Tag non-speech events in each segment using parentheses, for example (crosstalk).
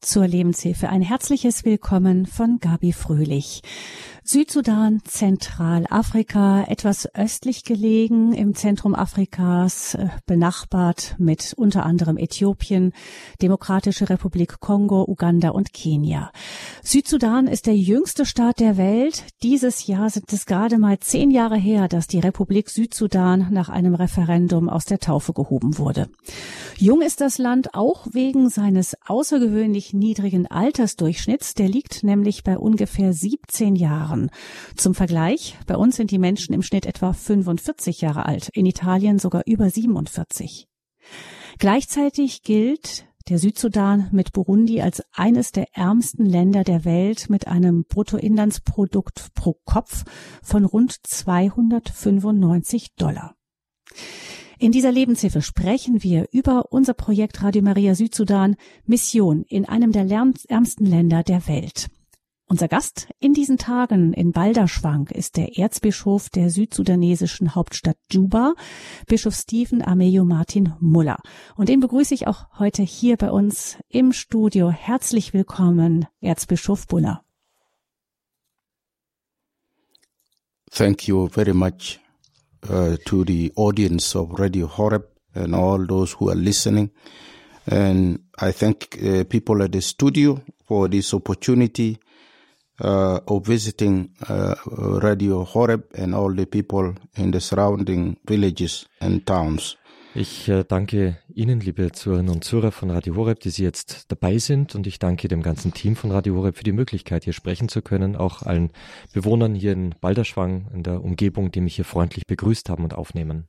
zur Lebenshilfe. Ein herzliches Willkommen von Gabi Fröhlich. Südsudan, Zentralafrika, etwas östlich gelegen im Zentrum Afrikas, äh, benachbart mit unter anderem Äthiopien, Demokratische Republik Kongo, Uganda und Kenia. Südsudan ist der jüngste Staat der Welt. Dieses Jahr sind es gerade mal zehn Jahre her, dass die Republik Südsudan nach einem Referendum aus der Taufe gehoben wurde. Jung ist das Land auch wegen seines außergewöhnlich niedrigen Altersdurchschnitts. Der liegt nämlich bei ungefähr 17 Jahren. Jahren. Zum Vergleich, bei uns sind die Menschen im Schnitt etwa 45 Jahre alt, in Italien sogar über 47. Gleichzeitig gilt der Südsudan mit Burundi als eines der ärmsten Länder der Welt mit einem Bruttoinlandsprodukt pro Kopf von rund 295 Dollar. In dieser Lebenshilfe sprechen wir über unser Projekt Radio Maria Südsudan Mission in einem der ärmsten Länder der Welt. Unser Gast in diesen Tagen in Balderschwang ist der Erzbischof der südsudanesischen Hauptstadt Juba, Bischof Stephen Ameyo Martin Muller. Und den begrüße ich auch heute hier bei uns im Studio. Herzlich willkommen, Erzbischof Buller. Thank you very much uh, to the audience of Radio Horeb and all those who are listening. And I thank uh, people at the studio for this opportunity uh, of visiting uh, Radio Horeb and all the people in the surrounding villages and towns. Ich äh, danke Ihnen, liebe Zuhörerinnen und Zuhörer von Radio Horeb, die Sie jetzt dabei sind. Und ich danke dem ganzen Team von Radio Horeb für die Möglichkeit, hier sprechen zu können. Auch allen Bewohnern hier in Balderschwang, in der Umgebung, die mich hier freundlich begrüßt haben und aufnehmen.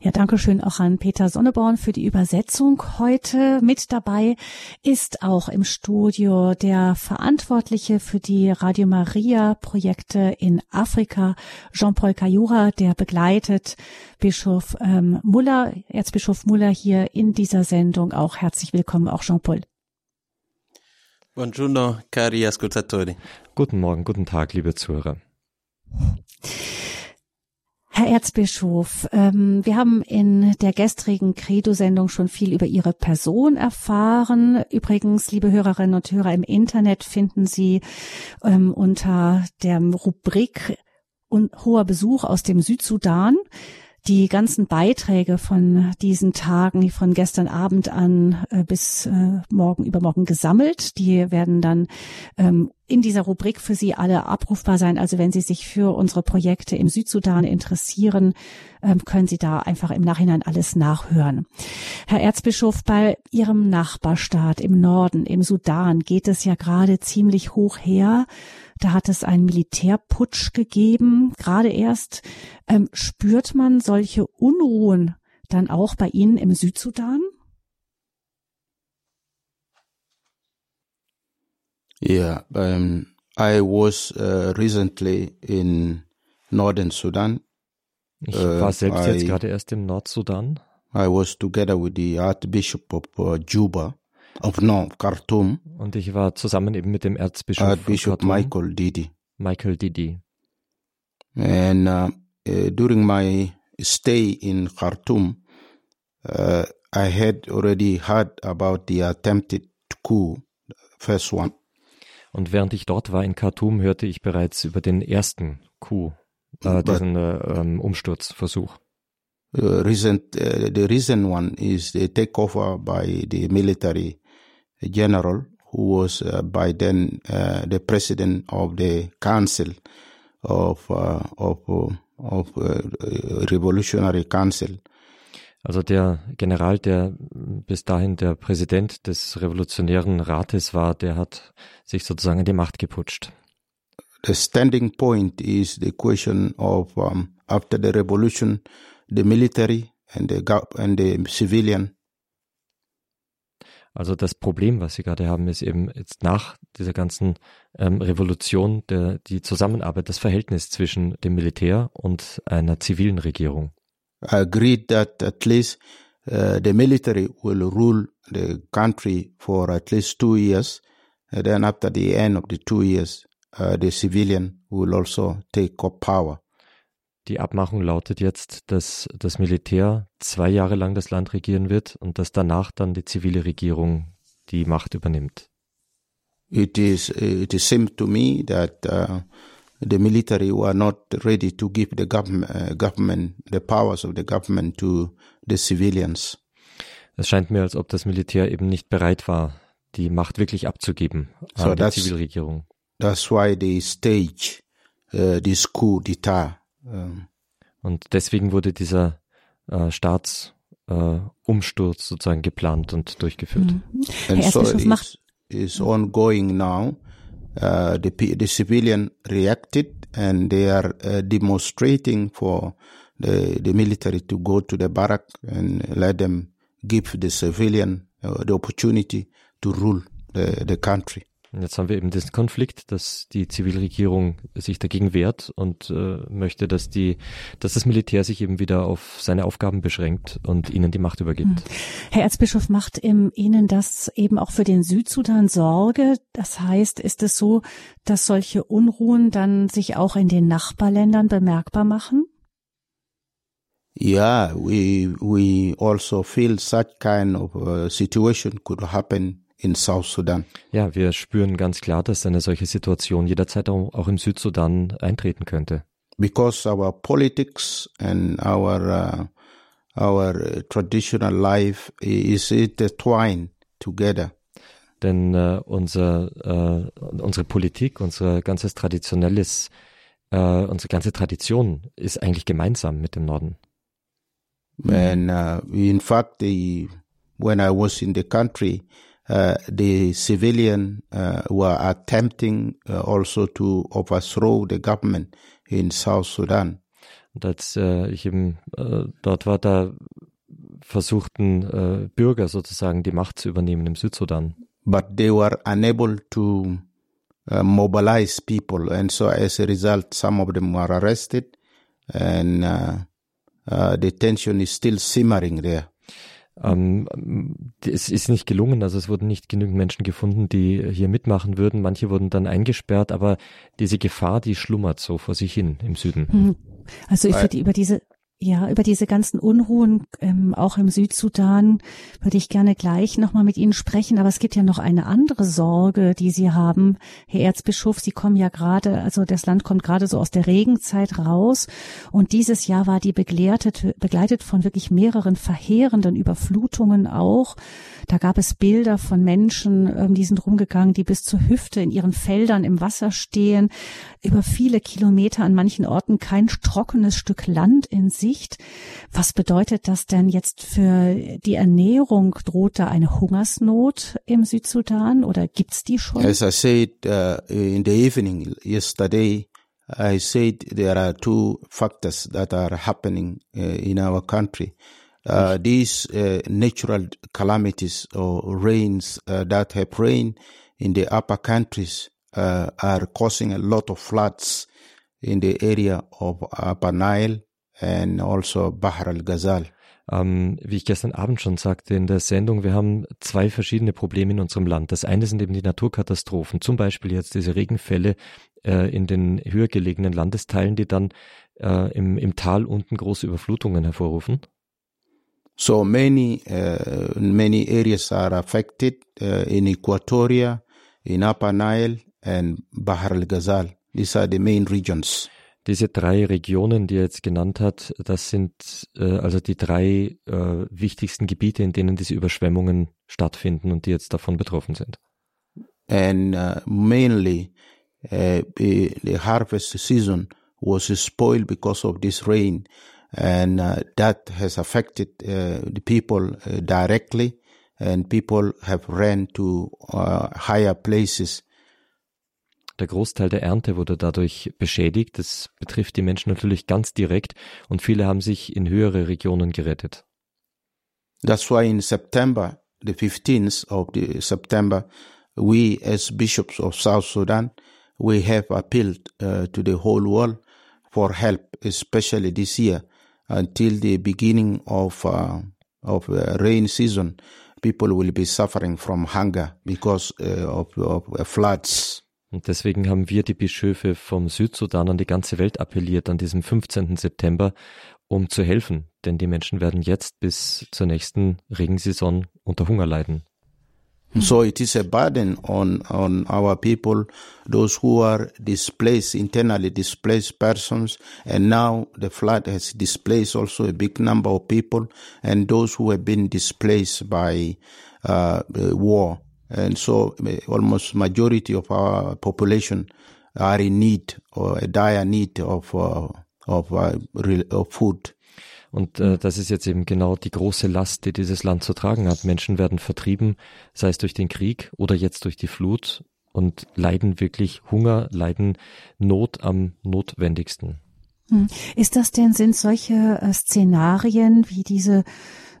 Ja, danke schön auch an Peter Sonneborn für die Übersetzung. Heute mit dabei ist auch im Studio der Verantwortliche für die Radio Maria Projekte in Afrika, Jean-Paul Kayura, der begleitet Bischof ähm, Muller, Erzbischof Muller hier in dieser Sendung. Auch herzlich willkommen, auch Jean-Paul. Buongiorno, cari ascoltatori. Guten Morgen, guten Tag, liebe Zuhörer. Herr Erzbischof, ähm, wir haben in der gestrigen Credo-Sendung schon viel über Ihre Person erfahren. Übrigens, liebe Hörerinnen und Hörer, im Internet finden Sie ähm, unter der Rubrik hoher Besuch aus dem Südsudan die ganzen Beiträge von diesen Tagen, von gestern Abend an äh, bis äh, morgen übermorgen gesammelt. Die werden dann ähm, in dieser Rubrik für Sie alle abrufbar sein. Also wenn Sie sich für unsere Projekte im Südsudan interessieren, ähm, können Sie da einfach im Nachhinein alles nachhören. Herr Erzbischof, bei Ihrem Nachbarstaat im Norden, im Sudan, geht es ja gerade ziemlich hoch her. Da hat es einen Militärputsch gegeben. Gerade erst ähm, spürt man solche Unruhen dann auch bei Ihnen im Südsudan? Yeah, um, I was uh, recently in Northern Sudan. Ich war uh, selbst uh, jetzt gerade erst im Nordsudan. I was together with the Archbishop of uh, Juba no, Khartoum. Und ich war zusammen eben mit dem Erzbischof Archbishop Michael Didi. Michael Didi. And uh, uh, during my stay in Khartoum, uh, I had already heard about the attempted coup, first one. Und während ich dort war in Khartoum, hörte ich bereits über den ersten Coup, äh, diesen äh, um, Umsturzversuch. Uh, recent, uh, the recent one is the takeover by the military general who was uh, by then uh, the president of the council of uh, of of revolutionary council. Also der General, der bis dahin der Präsident des revolutionären Rates war, der hat sich sozusagen in die Macht geputscht. The standing point is the question of um, after the revolution, the military and the and the civilian also das Problem, was Sie gerade haben, ist eben jetzt nach dieser ganzen ähm, Revolution der, die Zusammenarbeit, das Verhältnis zwischen dem Militär und einer zivilen Regierung. I agreed that at least uh, the military will rule the country for at least two years. And then after the end of the two years, uh, the civilian will also take up power. Die Abmachung lautet jetzt, dass das Militär zwei Jahre lang das Land regieren wird und dass danach dann die zivile Regierung die Macht übernimmt. it is it seemed to me that uh, the military were not ready to give the government, uh, government the powers of the government to the civilians. Es scheint mir, als ob das Militär eben nicht bereit war, die Macht wirklich abzugeben an so die Zivilregierung. That's why they stage uh, this coup d'état. Um. Und deswegen wurde dieser äh, Staatsumsturz äh, sozusagen geplant und durchgeführt. Mhm. And so it's, it's ongoing now. Uh, the, the civilian reacted and they are uh, demonstrating for the, the military to go to the barrack and let them give the civilian uh, the opportunity to rule the, the country. Jetzt haben wir eben diesen Konflikt, dass die Zivilregierung sich dagegen wehrt und äh, möchte, dass die, dass das Militär sich eben wieder auf seine Aufgaben beschränkt und ihnen die Macht übergibt. Hm. Herr Erzbischof, macht im Ihnen das eben auch für den Südsudan Sorge? Das heißt, ist es so, dass solche Unruhen dann sich auch in den Nachbarländern bemerkbar machen? Yeah, we we also feel such kind of uh, situation could happen in South Sudan. Ja, wir spüren ganz klar, dass eine solche Situation jederzeit auch im Südsudan eintreten könnte. Because our politics and our uh, our traditional life is intertwined together. Denn äh, unser, äh, unsere Politik, unser ganzes traditionelles, äh, unsere ganze Tradition ist eigentlich gemeinsam mit dem Norden. And uh, in fact, the, when I was in the country, uh, the civilian uh, were attempting uh, also to overthrow the government in South Sudan. Und als äh, ich eben äh, dort war, da versuchten äh, Bürger sozusagen die Macht zu übernehmen im Südsudan. But they were unable to uh, mobilize people, and so as a result, some of them were arrested, and uh, uh, the tension is still simmering there. Ähm, es ist nicht gelungen, also es wurden nicht genügend Menschen gefunden, die hier mitmachen würden. Manche wurden dann eingesperrt, aber diese Gefahr, die schlummert so vor sich hin im Süden. Hm. Also ich würde über diese ja, über diese ganzen Unruhen, ähm, auch im Südsudan, würde ich gerne gleich nochmal mit Ihnen sprechen. Aber es gibt ja noch eine andere Sorge, die Sie haben, Herr Erzbischof. Sie kommen ja gerade, also das Land kommt gerade so aus der Regenzeit raus. Und dieses Jahr war die begleitet, begleitet von wirklich mehreren verheerenden Überflutungen auch. Da gab es Bilder von Menschen, ähm, die sind rumgegangen, die bis zur Hüfte in ihren Feldern im Wasser stehen. Über viele Kilometer an manchen Orten kein trockenes Stück Land in sich. Sicht. Was bedeutet das denn jetzt für die Ernährung? Droht da eine Hungersnot im Südsudan oder gibt's die schon? As I said uh, in the evening yesterday, I said there are two factors that are happening uh, in our country. Uh, these uh, natural calamities or rains uh, that have rained in the upper countries uh, are causing a lot of floods in the area of Upper Nile and also Bahr al-Ghazal. Ähm, wie ich gestern Abend schon sagte in der Sendung, wir haben zwei verschiedene Probleme in unserem Land. Das eine sind eben die Naturkatastrophen, zum Beispiel jetzt diese Regenfälle äh, in den höher gelegenen Landesteilen, die dann äh, im, im Tal unten große Überflutungen hervorrufen. So many uh, many areas are affected uh, in Equatoria, in Upper Nile and Bahr al-Ghazal. These are the main regions. Diese drei Regionen, die er jetzt genannt hat, das sind äh, also die drei äh, wichtigsten Gebiete, in denen diese Überschwemmungen stattfinden und die jetzt davon betroffen sind. And uh, mainly uh, the harvest season was spoiled because of this rain. And uh, that has affected uh, the people uh, directly. And people have ran to uh, higher places der Großteil der Ernte wurde dadurch beschädigt. Das betrifft die Menschen natürlich ganz direkt und viele haben sich in höhere Regionen gerettet. That's why in September, the 15th of the September, we as bishops of South Sudan, we have appealed uh, to the whole world for help, especially this year until the beginning of uh, of uh, rain season. People will be suffering from hunger because uh, of, of floods. Und deswegen haben wir die Bischöfe vom Südsudan an die ganze Welt appelliert an diesem 15. September, um zu helfen, denn die Menschen werden jetzt bis zur nächsten Regensaison unter Hunger leiden. So it is a burden on, on our people, those who are displaced, internally displaced persons. And now the flood has displaced also a big number of people and those who have been displaced by uh, war. And so uh, almost majority of our population are in need or a dire need of, uh, of, uh, of food. Und äh, das ist jetzt eben genau die große Last, die dieses Land zu tragen hat. Menschen werden vertrieben, sei es durch den Krieg oder jetzt durch die Flut und leiden wirklich Hunger, leiden Not am notwendigsten. Hm. Ist das denn, sind solche äh, Szenarien wie diese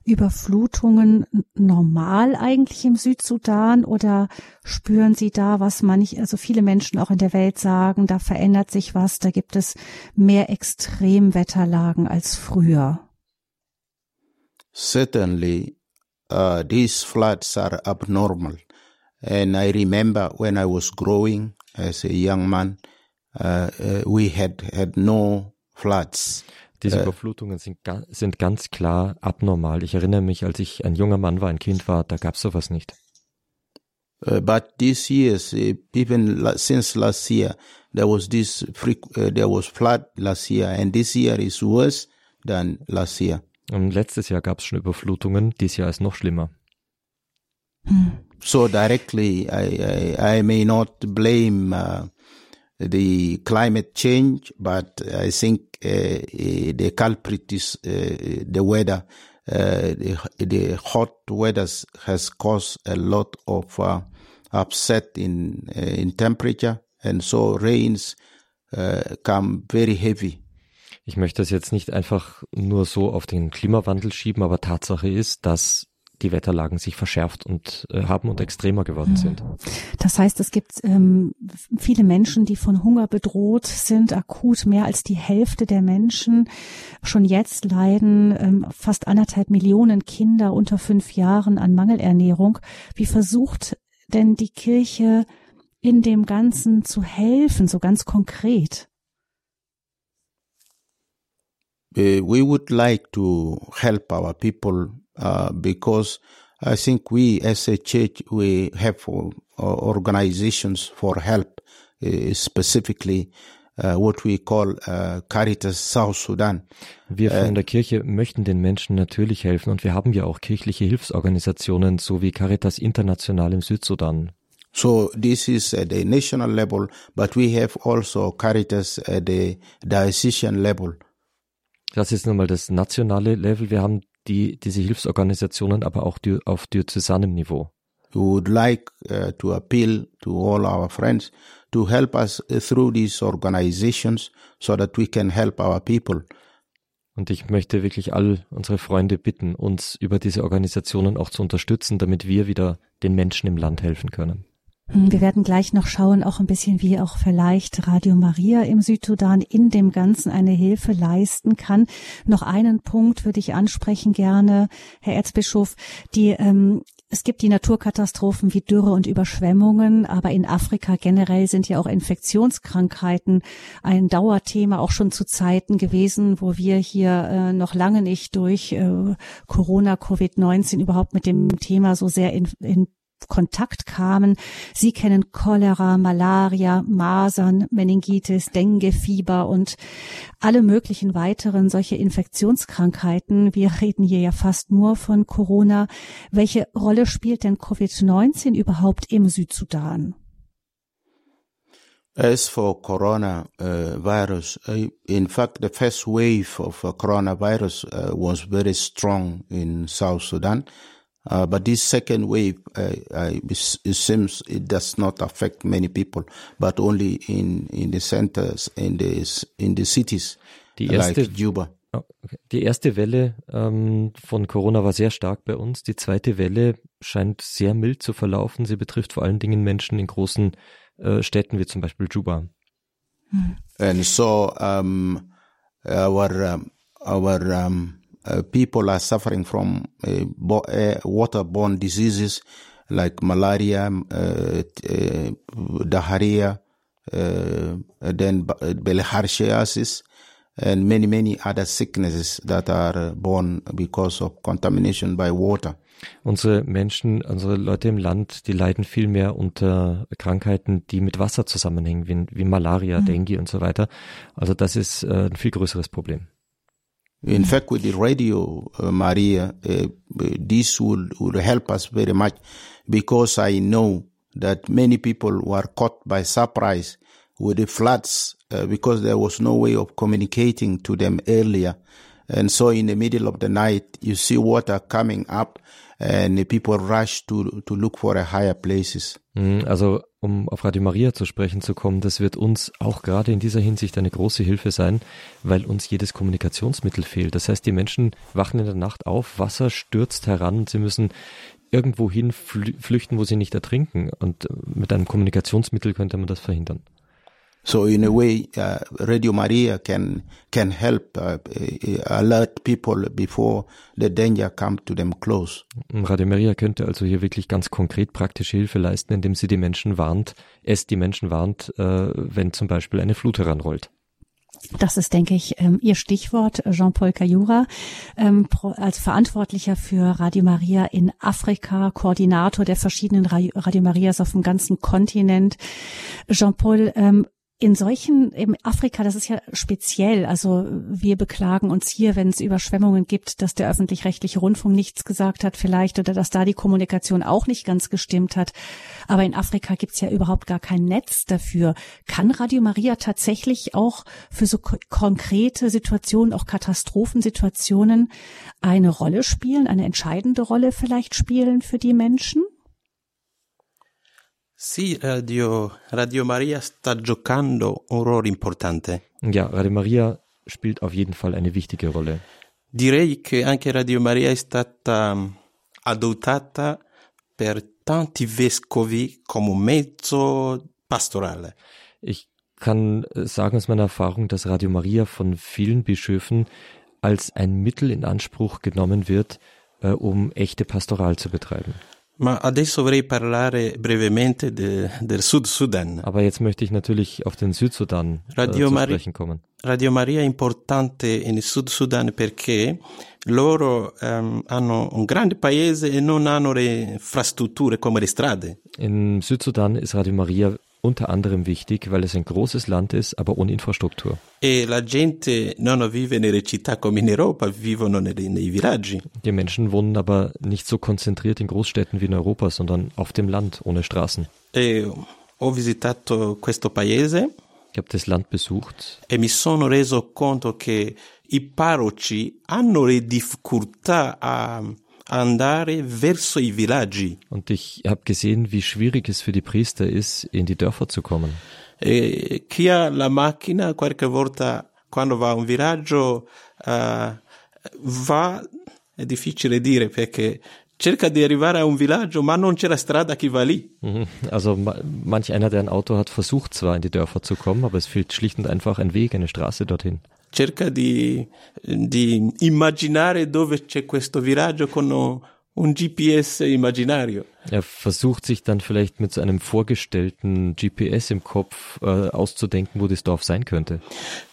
Überflutungen normal eigentlich im Südsudan oder spüren Sie da, was manch, also viele Menschen auch in der Welt sagen, da verändert sich was, da gibt es mehr Extremwetterlagen als früher? Certainly, uh, these floods are abnormal. And I remember when I was growing as a young man, uh, uh, we had had no floods. Diese äh. Überflutungen sind, sind ganz klar abnormal. Ich erinnere mich, als ich ein junger Mann war, ein Kind war, da gab es sowas nicht. Uh, but this years, uh, even since last year, there was this uh, there was flood last year, and this year is worse than last year. Und letztes Jahr gab es schon Überflutungen, dieses Jahr ist noch schlimmer. So directly, I, I, I may not blame uh, the climate change, but I think the culprit is uh, the weather. The, the, hot weather has caused a lot of upset in in temperature, and so rains come very heavy. Ich möchte das jetzt nicht einfach nur so auf den Klimawandel schieben, aber Tatsache ist, dass die Wetterlagen sich verschärft und äh, haben und extremer geworden sind. Das heißt, es gibt ähm, viele Menschen, die von Hunger bedroht sind, akut mehr als die Hälfte der Menschen schon jetzt leiden, ähm, fast anderthalb Millionen Kinder unter fünf Jahren an Mangelernährung. Wie versucht denn die Kirche in dem Ganzen zu helfen, so ganz konkret? Uh, we would like to help our people uh, because I think we as a church, we have uh, organizations for help, uh, specifically uh, what we call uh, Caritas South Sudan. Wir von der Kirche möchten den Menschen natürlich helfen und wir haben ja auch kirchliche Hilfsorganisationen, so wie Caritas International im Südsudan. So this is at the national level, but we have also Caritas at the diocesan level. Das ist nun mal das nationale Level. Wir haben die, diese Hilfsorganisationen aber auch die, auf diözesanem Niveau. We would like uh, to appeal to all our friends to help us through these organizations so that we can help our people. Und ich möchte wirklich all unsere Freunde bitten, uns über diese Organisationen auch zu unterstützen, damit wir wieder den Menschen im Land helfen können. Hm, wir werden gleich noch schauen, auch ein bisschen, wie auch vielleicht Radio Maria im Südsudan in dem Ganzen eine Hilfe leisten kann. Noch einen Punkt würde ich ansprechen gerne, Herr Erzbischof. Die ähm, es gibt die Naturkatastrophen wie Dürre und Überschwemmungen, aber in Afrika generell sind ja auch Infektionskrankheiten ein Dauerthema, auch schon zu Zeiten gewesen, wo wir hier äh, noch lange nicht durch äh, Corona, Covid-19 überhaupt mit dem Thema so sehr in, in Kontakt kamen. Sie kennen Cholera, Malaria, Masern, Meningitis, Dengue, Fieber und alle möglichen weiteren solche Infektionskrankheiten. Wir reden hier ja fast nur von Corona. Welche Rolle spielt denn Covid-19 überhaupt im Südsudan? As for coronavirus, uh, in fact, the first wave of uh, coronavirus uh, was very strong in South Sudan. Uh, but this second wave, uh, uh, it seems it does not affect many people, but only in, in the centers, in the, in the cities, die erste, like Juba. Oh, die erste Welle ähm, von Corona war sehr stark bei uns. Die zweite Welle scheint sehr mild zu verlaufen. Sie betrifft vor allen Dingen Menschen in großen äh, Städten wie zum Beispiel Juba. And so um, our um, our um, uh, people are suffering from uh, bo- uh, waterborne diseases like malaria, uh, uh, diarrhea, uh, then bilharziosis, and many, many other sicknesses that are born because of contamination by water. Unsere Menschen, unsere Leute im Land, die leiden viel mehr unter Krankheiten, die mit Wasser zusammenhängen, wie, wie Malaria, mhm. Dengue und so weiter. Also das ist äh, ein viel größeres Problem. In fact, with the radio, uh, Maria, uh, this would, would help us very much because I know that many people were caught by surprise with the floods uh, because there was no way of communicating to them earlier. And so in the middle of the night, you see water coming up and the people rush to, to look for a higher places. Mhm, also, um auf Radio Maria zu sprechen zu kommen, das wird uns auch gerade in dieser Hinsicht eine große Hilfe sein, weil uns jedes Kommunikationsmittel fehlt. Das heißt, die Menschen wachen in der Nacht auf, Wasser stürzt heran und sie müssen irgendwo hin flüchten, wo sie nicht ertrinken. Und mit einem Kommunikationsmittel könnte man das verhindern. So in a way, uh, Radio Maria can can help uh, uh, alert people before the danger come to them close. Radio Maria könnte also hier wirklich ganz konkret praktische Hilfe leisten, indem sie die Menschen warnt, es die Menschen warnt, äh, wenn zum Beispiel eine Flut heranrollt. Das ist, denke ich, ähm, Ihr Stichwort, Jean-Paul Cayura, ähm, als Verantwortlicher für Radio Maria in Afrika, Koordinator der verschiedenen Radio Marias auf dem ganzen Kontinent. Jean-Paul, ähm, in solchen, im Afrika, das ist ja speziell. Also wir beklagen uns hier, wenn es Überschwemmungen gibt, dass der öffentlich-rechtliche Rundfunk nichts gesagt hat vielleicht oder dass da die Kommunikation auch nicht ganz gestimmt hat. Aber in Afrika gibt's ja überhaupt gar kein Netz dafür. Kann Radio Maria tatsächlich auch für so konkrete Situationen, auch Katastrophensituationen eine Rolle spielen, eine entscheidende Rolle vielleicht spielen für die Menschen? Sì, Radio, Radio Maria sta giocando un ruolo importante. Ja, Radio Maria spielt auf jeden Fall eine wichtige Rolle. Direi che anche Radio Maria è stata mm, adottata per tanti vescovi come un mezzo pastorale. Ich kann äh, sagen aus meiner Erfahrung, dass Radio Maria von vielen Bischöfen als ein Mittel in Anspruch genommen wird, äh, um echte Pastoral zu betreiben. Ma adesso vorrei parlare brevemente de, del Sud Sudan. Aber jetzt möchte ich natürlich auf den Südsudan äh, Radio zu Mari sprechen kommen. Radio Maria è importante in Sud Sudan perché loro um, hanno un grande paese e non hanno le infrastrutture come le strade. In Südsudan ist Radio Maria unter anderem wichtig, weil es ein großes Land ist, aber ohne Infrastruktur. E la gente non vive nelle città come in Europa, vivono nei, nei villaggi. Die Menschen wohnen aber nicht so konzentriert in Großstädten wie in Europa, sondern auf dem Land ohne Straßen. E ho visitato questo paese. Ich habe das Land besucht. E mi sono reso conto che i parroci hanno le difficoltà a Und ich habe gesehen, wie schwierig es für die Priester ist, in die Dörfer zu kommen. E chi ha la macchina qualche volta quando va a un villaggio uh, va è difficile dire perché cerca di arrivare a un villaggio, ma non c'è la strada che va lì. Mhm. Also manch einer, der ein Auto hat, versucht zwar in die Dörfer zu kommen, aber es fehlt schlicht und einfach ein Weg, eine Straße dorthin cerca di, di immaginare dove c'è questo viraggio con un GPS immaginario. Er versucht sich dann vielleicht mit so einem vorgestellten GPS im Kopf äh, auszudenken, wo das Dorf sein könnte.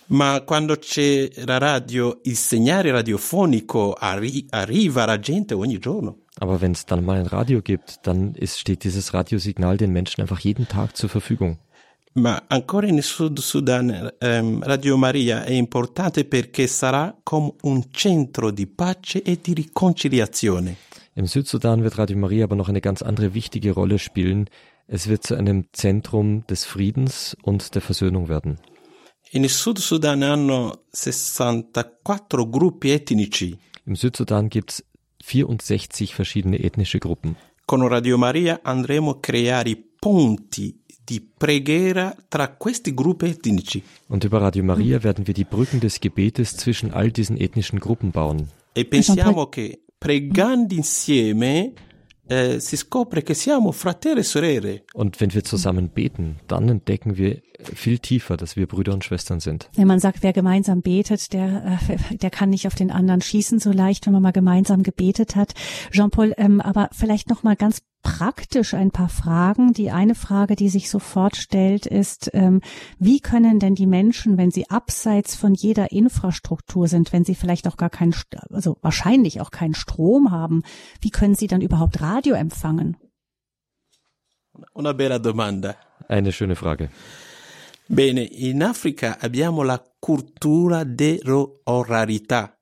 Ma quando c'è la radio, il segnale radiofonico arri arriva alla gente ogni giorno. Aber wenn es dann mal ein Radio gibt, dann ist, steht dieses Radiosignal den Menschen einfach jeden Tag zur Verfügung. Ma ancora in Sud Sudan ehm, Radio Maria è importante perché sarà come un centro di pace e di riconciliazione. Im Südsudan wird Radio Maria aber noch eine ganz andere wichtige Rolle spielen. Es wird zu einem Zentrum des Friedens und der Versöhnung werden. In Sud Sudan hanno 64 gruppi etnici. Im Südsudan gibt es 64 verschiedene ethnische Gruppen. Con Radio Maria andremo a creare ponti die preghiera tra questi gruppi etnici. Und über Radio Maria werden wir die Brücken des Gebetes zwischen all diesen ethnischen Gruppen bauen. E pensiamo che pregando insieme eh, si scopre che siamo fratelli e sorelle. Und wenn wir zusammen beten, dann entdecken wir viel tiefer, dass wir Brüder und Schwestern sind. Wenn man sagt, wer gemeinsam betet, der, äh, der kann nicht auf den anderen schießen so leicht, wenn man mal gemeinsam gebetet hat. Jean-Paul, ähm, aber vielleicht noch mal ganz praktisch ein paar Fragen. Die eine Frage, die sich sofort stellt, ist, ähm, wie können denn die Menschen, wenn sie abseits von jeder Infrastruktur sind, wenn sie vielleicht auch gar keinen, also wahrscheinlich auch keinen Strom haben, wie können sie dann überhaupt Radio empfangen? Una bella domanda. Eine schöne Frage. Bene, in Africa abbiamo la cultura dell'oralità.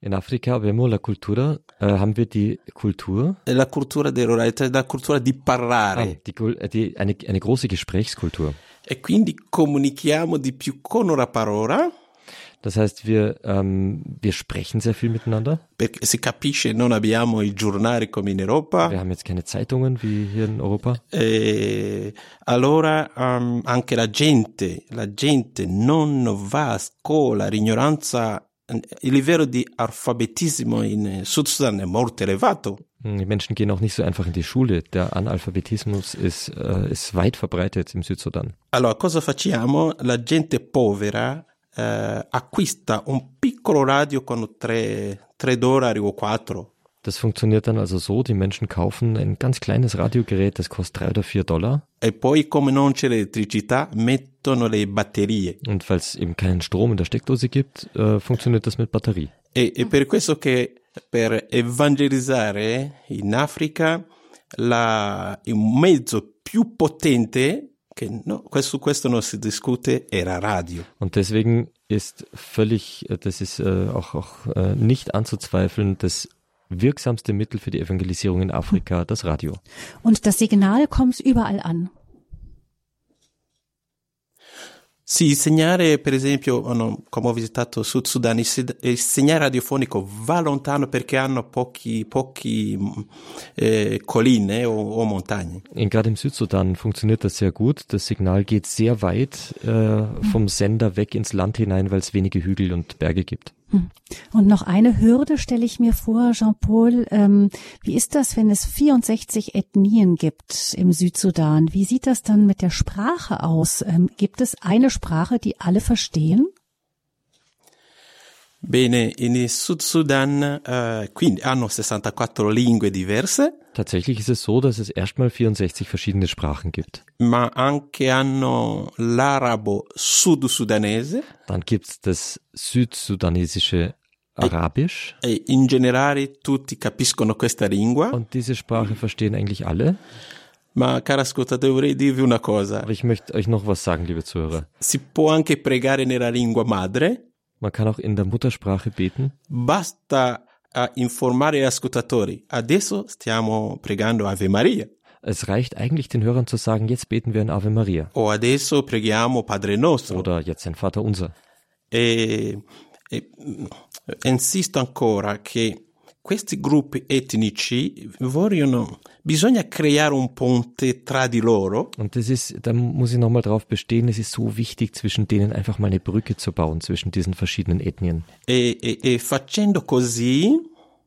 In Afrika abbiamo la cultura, äh, haben wir die Kultur. La cultura dell'oralità, la cultura di parlare. Ah, die, äh, die, eine, eine große Gesprächskultur. E quindi comunichiamo di più con una parola, Das heißt, wir, ähm, wir sprechen sehr viel miteinander. perché si capisce non abbiamo i giornali come in Europa. Wir haben jetzt keine Zeitungen wie hier in Europa. E allora um, anche la gente, la gente non va a scuola, l'ignoranza, il livello di alfabetismo in Sud Sudan è molto elevato. Hm, Die Menschen gehen auch nicht so einfach in die Schule. Der Analphabetismus ist, äh, ist weit verbreitet im Südsudan. Allora cosa facciamo? La gente povera eh, acquista un piccolo radio con tre, tre dollari o quattro. Das funktioniert dann also so, die Menschen kaufen ein ganz kleines Radiogerät, das kostet drei oder vier Dollar. E poi, come non c'è l'elettricità, mettono le batterie. Und weil es eben keinen Strom in der Steckdose gibt, äh, funktioniert das mit Batterie. E, e per questo che per evangelizzare in Africa la, un mezzo più potente, che no, questo, questo non si discute, era radio. Und deswegen ist völlig, äh, das ist äh, auch, auch äh, nicht anzuzweifeln, das wirksamste Mittel für die Evangelisierung in Afrika, das Radio. Und das Signal kommt überall an. Sì, il segnale, per esempio, come ho visitato Sud Sudan, il, se- il segnale radiofonico va lontano perché hanno pochi, pochi eh, colline o, o montagne. In- Gerade im Südsudan funktioniert das sehr gut. Das Signal geht sehr weit äh, vom Sender weg ins Land hinein, weil es wenige Hügel und Berge gibt. Und noch eine Hürde stelle ich mir vor, Jean-Paul. Ähm, wie ist das, wenn es 64 Ethnien gibt im Südsudan? Wie sieht das dann mit der Sprache aus? Ähm, gibt es eine Sprache, die alle verstehen? Bene, in Sud Sudan eh, quindi hanno 64 lingue diverse, Tatsächlich ist es so, dass es erstmal 64 verschiedene Sprachen gibt. ma anche hanno l'arabo sud-sudanese Dann gibt's das südsudanesische Arabisch. e in generale tutti capiscono questa lingua, Und diese Sprache verstehen eigentlich alle. ma cara ascoltatore dirvi una cosa, Aber ich möchte euch noch was sagen, liebe Zuhörer. si può anche pregare nella lingua madre, Man kann auch in der Muttersprache beten. basta informare gli ascoltatori, adesso stiamo pregando Ave Maria Es reicht eigentlich den Hörern zu sagen, jetzt beten wir ein Ave Maria. o adesso preghiamo Padre nostro. Oder jetzt ein Vater unser. E, e, insisto ancora che questi gruppi etnici vogliono, bisogna creare un ponte tra di loro Und das ist, da muss ich nochmal drauf bestehen, es ist so wichtig, zwischen denen einfach mal eine Brücke zu bauen, zwischen diesen verschiedenen Ethnien. e, e- e facendo così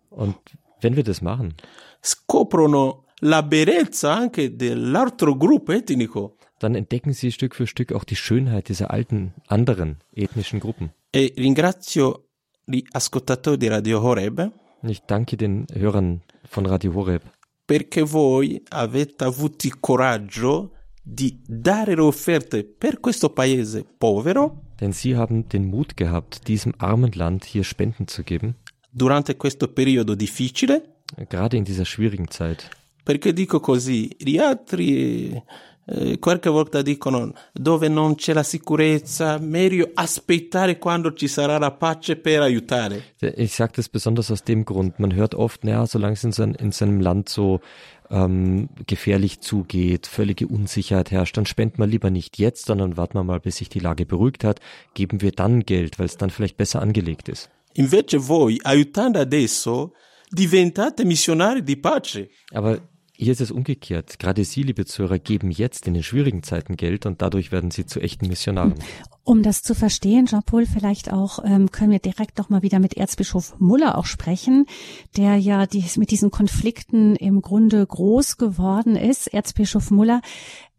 Und wenn wir das machen, scoprono la bellezza anche dell'altro gruppo etnico. dann entdecken sie Stück für Stück auch die Schönheit dieser alten, anderen ethnischen Gruppen. E ringrazio gli ascoltatori di Radio Horeb ich danke den Hörern von Radio Horeb, perché voi avete avuto il coraggio di dare le offerte per questo paese povero denn sie haben den Mut gehabt, diesem armen Land hier Spenden zu geben, durante questo periodo difficile. gerade in dieser schwierigen Zeit. Perché dico così? Gli altri eh, qualche volta dicono dove non c'è la sicurezza, meglio aspettare quando ci sarà la pace per aiutare. Ich sage das besonders aus dem Grund. Man hört oft, naja, solange es in, sein, in seinem Land so ähm, gefährlich zugeht, völlige Unsicherheit herrscht, dann spenden wir lieber nicht jetzt, sondern warten wir mal, bis sich die Lage beruhigt hat, geben wir dann Geld, weil es dann vielleicht besser angelegt ist. Invece voi, aiutando adesso, diventate missionari di pace. Aber hier ist es umgekehrt. Gerade Sie, liebe Zuhörer, geben jetzt in den schwierigen Zeiten Geld und dadurch werden Sie zu echten Missionaren. Um das zu verstehen, Jean-Paul, vielleicht auch ähm, können wir direkt noch mal wieder mit Erzbischof Muller auch sprechen, der ja dies, mit diesen Konflikten im Grunde groß geworden ist. Erzbischof Muller,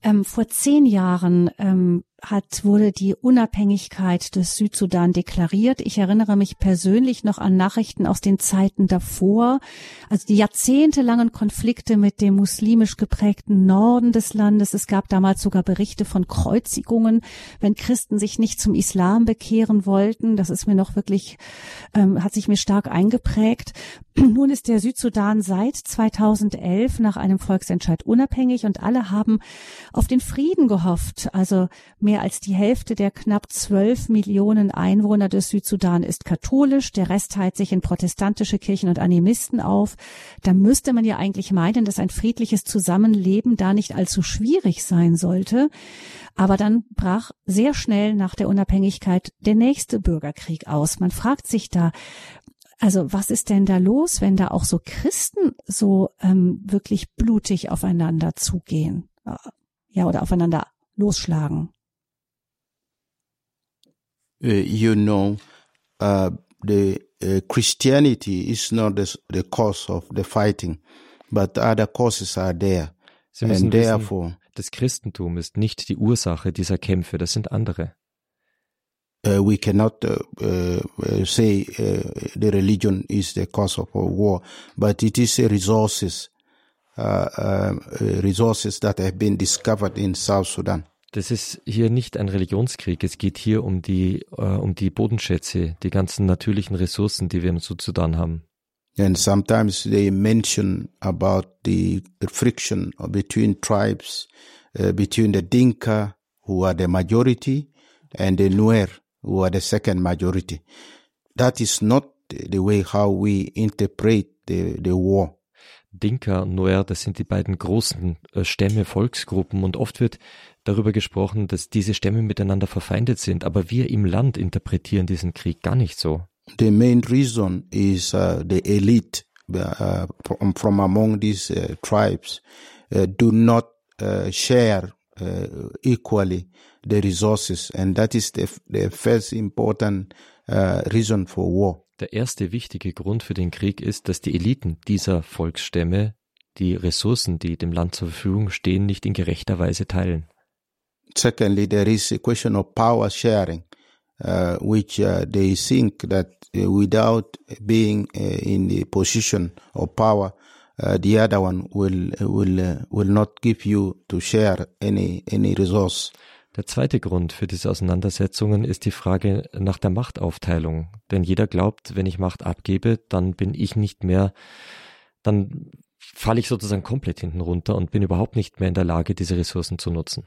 ähm, vor zehn Jahren ähm, hat, wurde die Unabhängigkeit des Südsudan deklariert. Ich erinnere mich persönlich noch an Nachrichten aus den Zeiten davor, also die jahrzehntelangen Konflikte mit dem muslimisch geprägten Norden des Landes. Es gab damals sogar Berichte von Kreuzigungen, wenn Christen sich nicht zum Islam bekehren wollten. Das ist mir noch wirklich, ähm, hat sich mir stark eingeprägt. (clears throat) Nun ist der Südsudan seit 2011 nach einem Volksentscheid unabhängig und alle haben auf den Frieden gehofft. Also mehr als die Hälfte der knapp zwölf Millionen Einwohner des Südsudan ist katholisch. Der Rest teilt sich in protestantische Kirchen und Animisten auf. Da müsste man ja eigentlich meinen, dass ein friedliches Zusammenleben da nicht allzu schwierig sein sollte. Aber dann brach sehr schnell nach der Unabhängigkeit der nächste Bürgerkrieg aus. Man fragt sich da, also was ist denn da los, wenn da auch so Christen so ähm, wirklich blutig aufeinander zugehen? Ja, oder aufeinander losschlagen? Uh, you know, uh, the uh, Christianity is not the, the cause of the fighting, but other causes are there. Sie müssen And therefore, das Christentum ist nicht die Ursache dieser Kämpfe, das sind andere. Uh, we cannot uh, uh, say the religion is the cause of a war, but it is resources, resources that have been discovered in South Sudan. Das ist hier nicht ein Religionskrieg. Es geht hier um die, um die Bodenschätze, die ganzen natürlichen Ressourcen, die wir im Sudan haben. And sometimes they mention about the friction between tribes, uh, between the Dinka, who are the majority, and the Nuer, who are the second majority. That is not the way how we interpret the, the war. Dinka und Nuer, das sind die beiden großen äh, Stämme, Volksgruppen und oft wird darüber gesprochen, dass diese Stämme miteinander verfeindet sind, aber wir im Land interpretieren diesen Krieg gar nicht so. The main reason is uh, the elite uh, from, from, among these uh, tribes uh, do not uh, share uh, equally the resources, and that is the, the first important uh, reason for war. Der erste wichtige Grund für den Krieg ist, dass die Eliten dieser Volksstämme die Ressourcen, die dem Land zur Verfügung stehen, nicht in gerechter Weise teilen. Secondly, there is a question of power sharing, uh, which uh, they think that uh, without being uh, in the position of power, uh, the other one will will uh, will not give you to share any any resource. Der zweite Grund für diese Auseinandersetzungen ist die Frage nach der Machtaufteilung. Denn jeder glaubt, wenn ich Macht abgebe, dann bin ich nicht mehr, dann falle ich sozusagen komplett hinten runter und bin überhaupt nicht mehr in der Lage, diese Ressourcen zu nutzen.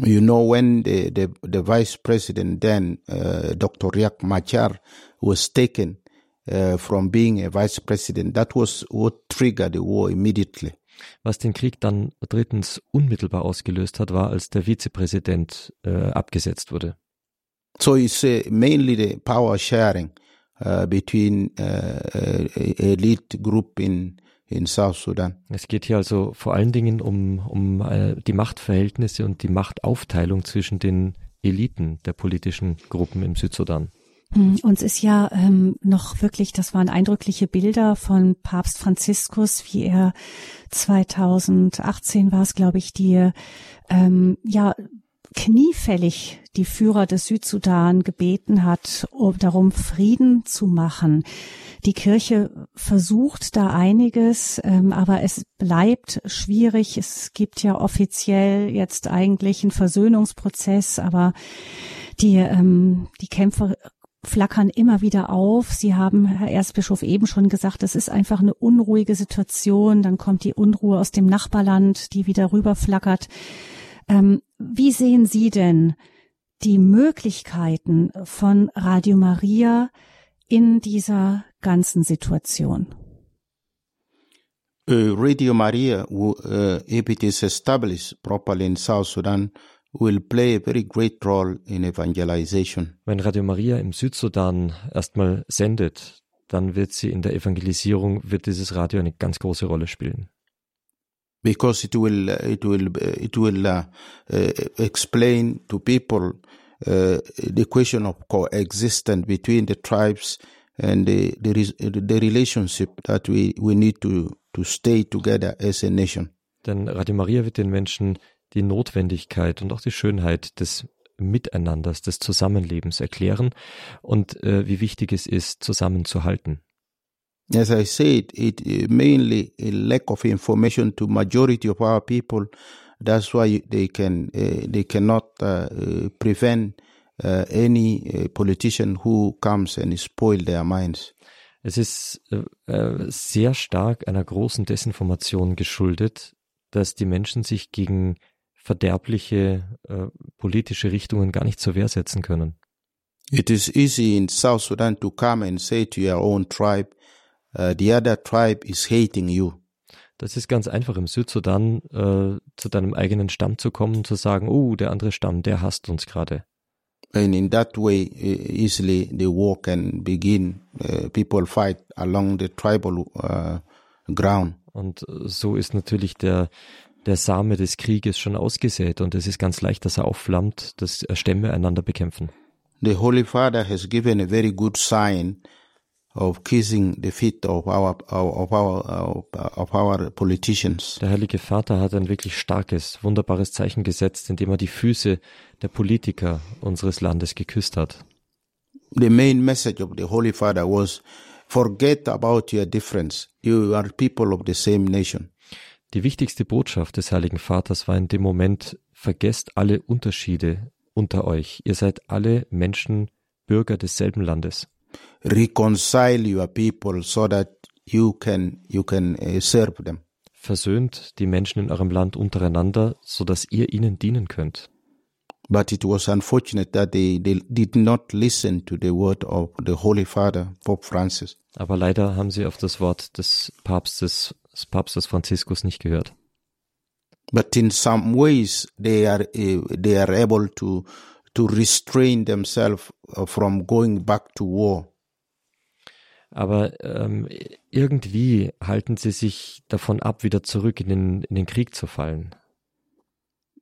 You know, when the, the, the vice president then, uh, Dr. Riek Machar, was taken uh, from being a vice president, that was what triggered the war immediately. Was den Krieg dann drittens unmittelbar ausgelöst hat, war, als der Vizepräsident äh, abgesetzt wurde. So it's uh, mainly the power sharing uh, between uh, elite group in in South Sudan. Es geht hier also vor allen Dingen um, um äh, die Machtverhältnisse und die Machtaufteilung zwischen den Eliten der politischen Gruppen im Südsudan. Hm, uns ist ja ähm, noch wirklich, das waren eindrückliche Bilder von Papst Franziskus, wie er 2018 war es, glaube ich, die ähm, ja kniefällig die Führer des Südsudan gebeten hat, um darum Frieden zu machen. Die Kirche versucht da einiges, ähm, aber es bleibt schwierig. Es gibt ja offiziell jetzt eigentlich einen Versöhnungsprozess, aber die, ähm, die Kämpfer flackern immer wieder auf. Sie haben, Herr Erzbischof, eben schon gesagt, es ist einfach eine unruhige Situation. Dann kommt die Unruhe aus dem Nachbarland, die wieder rüberflackert. Ähm, wie sehen Sie denn die Möglichkeiten von Radio Maria in dieser ganzen Situation? Uh, Radio Maria, uh, if it is established properly in South Sudan, will play a very great role in evangelization. Wenn Radio Maria im Südsudan erstmal sendet, dann wird sie in der Evangelisierung, wird dieses Radio eine ganz große Rolle spielen. Because it will, it will, it will uh, uh, explain to people uh, the question of coexistence between the tribes and the, the, the relationship that we, we need to, to stay together as a nation. Denn Radio Maria wird den Menschen die Notwendigkeit und auch die Schönheit des Miteinanders, des Zusammenlebens erklären und äh, wie wichtig es ist, zusammenzuhalten. As I said, it uh, mainly a lack of information to majority of our people. That's why they can uh, they cannot uh, uh prevent uh, any uh, politician who comes and spoil their minds. Es ist sehr stark einer großen Desinformation geschuldet, dass die Menschen sich gegen verderbliche politische Richtungen gar nicht zur Wehr setzen können. It is easy in South Sudan to come and say to your own tribe, uh, the other tribe is hating you. Das ist ganz einfach im Südsudan äh, zu deinem eigenen Stamm zu kommen und zu sagen, oh, der andere Stamm, der hasst uns gerade. And in that way, uh, easily the war can begin. Uh, people fight along the tribal uh, ground. Und so ist natürlich der der Same des Krieges schon ausgesät und es ist ganz leicht, dass er aufflammt, dass Stämme einander bekämpfen. The Holy Father has given a very good sign of kissing the feet of our, of our, of our politicians. Der Heilige Vater hat ein wirklich starkes, wunderbares Zeichen gesetzt, indem er die Füße der Politiker unseres Landes geküsst hat. The main message of the Holy Father was, forget about your difference. You are people of the same nation. Die wichtigste Botschaft des Heiligen Vaters war in dem Moment, vergesst alle Unterschiede unter euch. Ihr seid alle Menschen, Bürger desselben Landes reconcile your people so that you can you can uh, serve them. Versöhnt die Menschen in eurem Land untereinander, so dass ihr ihnen dienen könnt. But it was unfortunate that they, they did not listen to the word of the Holy Father, Pope Francis. Aber leider haben sie auf das Wort des Papstes, des Papstes Franziskus nicht gehört. But in some ways they are uh, they are able to to restrain themselves uh, from going back to war. aber ähm, irgendwie halten sie sich davon ab, wieder zurück in den, in den Krieg zu fallen.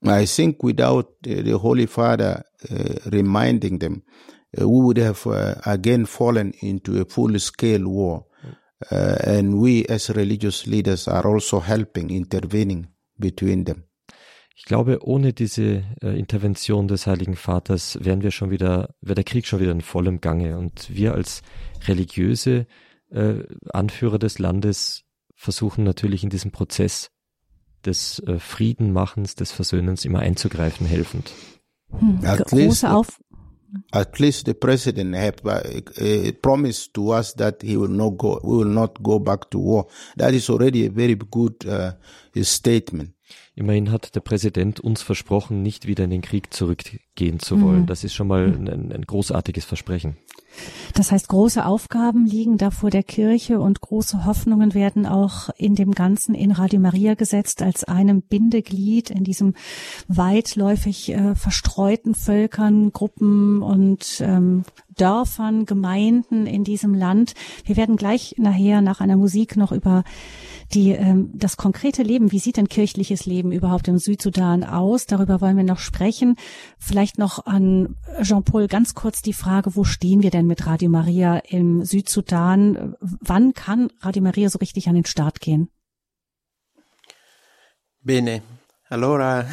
I think without the Holy Father uh, reminding them, uh, we would have uh, again fallen into a full-scale war. Uh, and we as religious leaders are also helping, intervening between them. Ich glaube, ohne diese äh, Intervention des Heiligen Vaters wären wir schon wieder, wäre der Krieg schon wieder in vollem Gange. Und wir als religiöse äh, Anführer des Landes versuchen natürlich in diesem Prozess des äh, Friedenmachens, des Versöhnens immer einzugreifen, helfend. Hm, große Auf at least the president have uh, uh, promised to us that he will not go, we will not go back to war. That is already a very good uh, statement. Immerhin hat der Präsident uns versprochen, nicht wieder in den Krieg zurückgehen zu wollen. Mhm. Das ist schon mal ein, ein, großartiges Versprechen. Das heißt, große Aufgaben liegen da vor der Kirche und große Hoffnungen werden auch in dem Ganzen in Radio Maria gesetzt als einem Bindeglied in diesem weitläufig äh, verstreuten Völkern, Gruppen und ähm, Dörfern, Gemeinden in diesem Land. Wir werden gleich nachher nach einer Musik noch über die, ähm, das konkrete Leben, wie sieht denn kirchliches Leben überhaupt im Südsudan aus? Darüber wollen wir noch sprechen. Vielleicht noch an Jean-Paul ganz kurz die Frage, wo stehen wir denn mit Radio Maria im Südsudan? Wann kann Radio Maria so richtig an den Start gehen? Bene, allora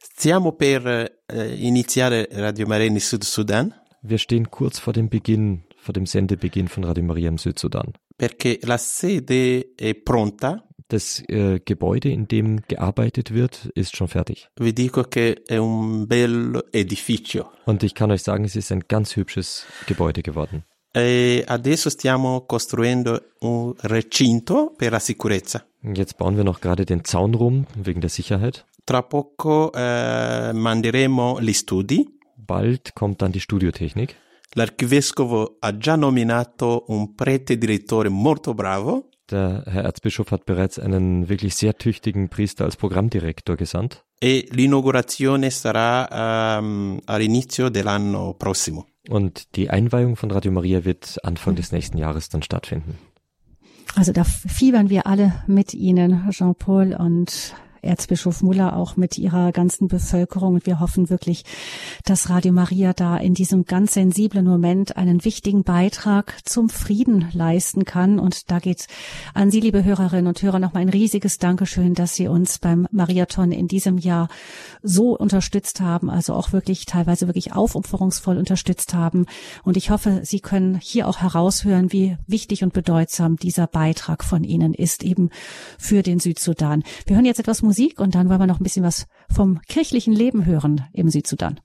stiamo per eh, iniziare Radio Maria in Sud Sudan. Wir stehen kurz vor dem Beginn, vor dem Sendebeginn von Radio Maria im Südsudan perché la sede è pronta. Das äh, Gebäude, in dem gearbeitet wird, ist schon fertig. Vi dico che è un bel edificio. Und ich kann euch sagen, es ist ein ganz hübsches Gebäude geworden. E adesso stiamo costruendo un recinto per la sicurezza. Jetzt bauen wir noch gerade den Zaun rum wegen der Sicherheit. Tra poco eh, manderemo gli studi. Bald kommt dann die Studiotechnik. L'archivescovo ha già nominato un prete direttore molto bravo. Der Herr Erzbischof hat bereits einen wirklich sehr tüchtigen Priester als Programmdirektor gesandt. E l'inaugurazione sarà um, all'inizio dell'anno prossimo. Und die Einweihung von Radio Maria wird Anfang des nächsten Jahres dann stattfinden. Also da fiebern wir alle mit Ihnen, Jean-Paul und Erzbischof Muller auch mit ihrer ganzen Bevölkerung. Und wir hoffen wirklich, dass Radio Maria da in diesem ganz sensiblen Moment einen wichtigen Beitrag zum Frieden leisten kann. Und da geht's an Sie, liebe Hörerinnen und Hörer, nochmal ein riesiges Dankeschön, dass Sie uns beim Mariathon in diesem Jahr so unterstützt haben, also auch wirklich teilweise wirklich aufopferungsvoll unterstützt haben. Und ich hoffe, Sie können hier auch heraushören, wie wichtig und bedeutsam dieser Beitrag von Ihnen ist, eben für den Südsudan. Wir hören jetzt etwas Musik und dann wollen wir noch ein bisschen was vom kirchlichen Leben hören im Südsudan.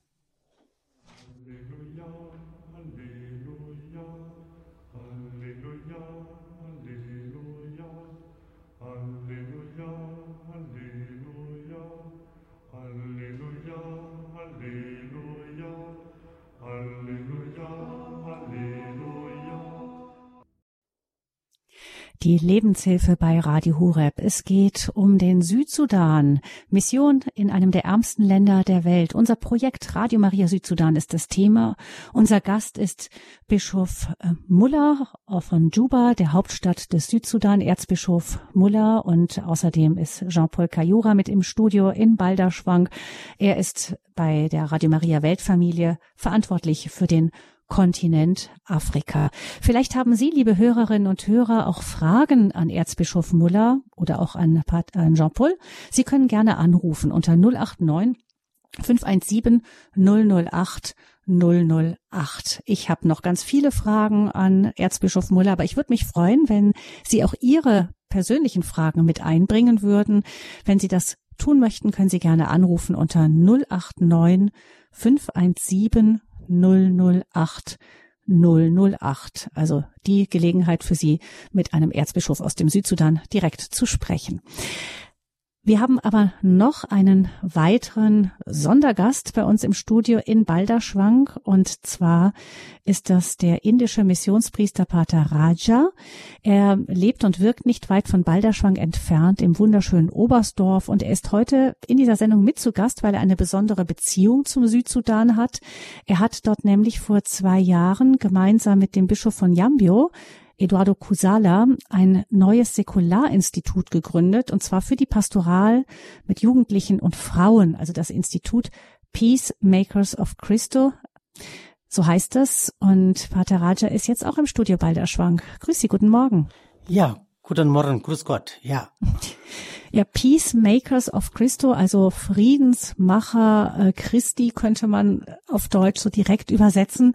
Die Lebenshilfe bei Radio Hureb. Es geht um den Südsudan. Mission in einem der ärmsten Länder der Welt. Unser Projekt Radio Maria Südsudan ist das Thema. Unser Gast ist Bischof äh, Muller von Juba, der Hauptstadt des Südsudan, Erzbischof Muller. Und außerdem ist Jean-Paul Kayura mit im Studio in Balderschwang. Er ist bei der Radio Maria Weltfamilie verantwortlich für den Kontinent Afrika. Vielleicht haben Sie, liebe Hörerinnen und Hörer, auch Fragen an Erzbischof Muller oder auch an, Jean-Paul. Sie können gerne anrufen unter 089 517 008 008. Ich habe noch ganz viele Fragen an Erzbischof Muller, aber ich würde mich freuen, wenn Sie auch Ihre persönlichen Fragen mit einbringen würden. Wenn Sie das tun möchten, können Sie gerne anrufen unter 089 517 008 008. Also die Gelegenheit für Sie, mit einem Erzbischof aus dem Südsudan direkt zu sprechen. Wir haben aber noch einen weiteren Sondergast bei uns im Studio in Balderschwang und zwar ist das der indische Missionspriester Pater Raja. Er lebt und wirkt nicht weit von Balderschwang entfernt im wunderschönen Oberstdorf und er ist heute in dieser Sendung mit zu Gast, weil er eine besondere Beziehung zum Südsudan hat. Er hat dort nämlich vor zwei Jahren gemeinsam mit dem Bischof von Yambio Eduardo Cusala ein neues Säkularinstitut gegründet, und zwar für die Pastoral mit Jugendlichen und Frauen, also das Institut Peacemakers of Christo. So heißt es. Und Pater Raja ist jetzt auch im Studio Balderschwang. Grüß Sie, guten Morgen. Ja, guten Morgen, grüß Gott, ja. (laughs) Ja, Peacemakers of Christo, also Friedensmacher äh, Christi könnte man auf Deutsch so direkt übersetzen.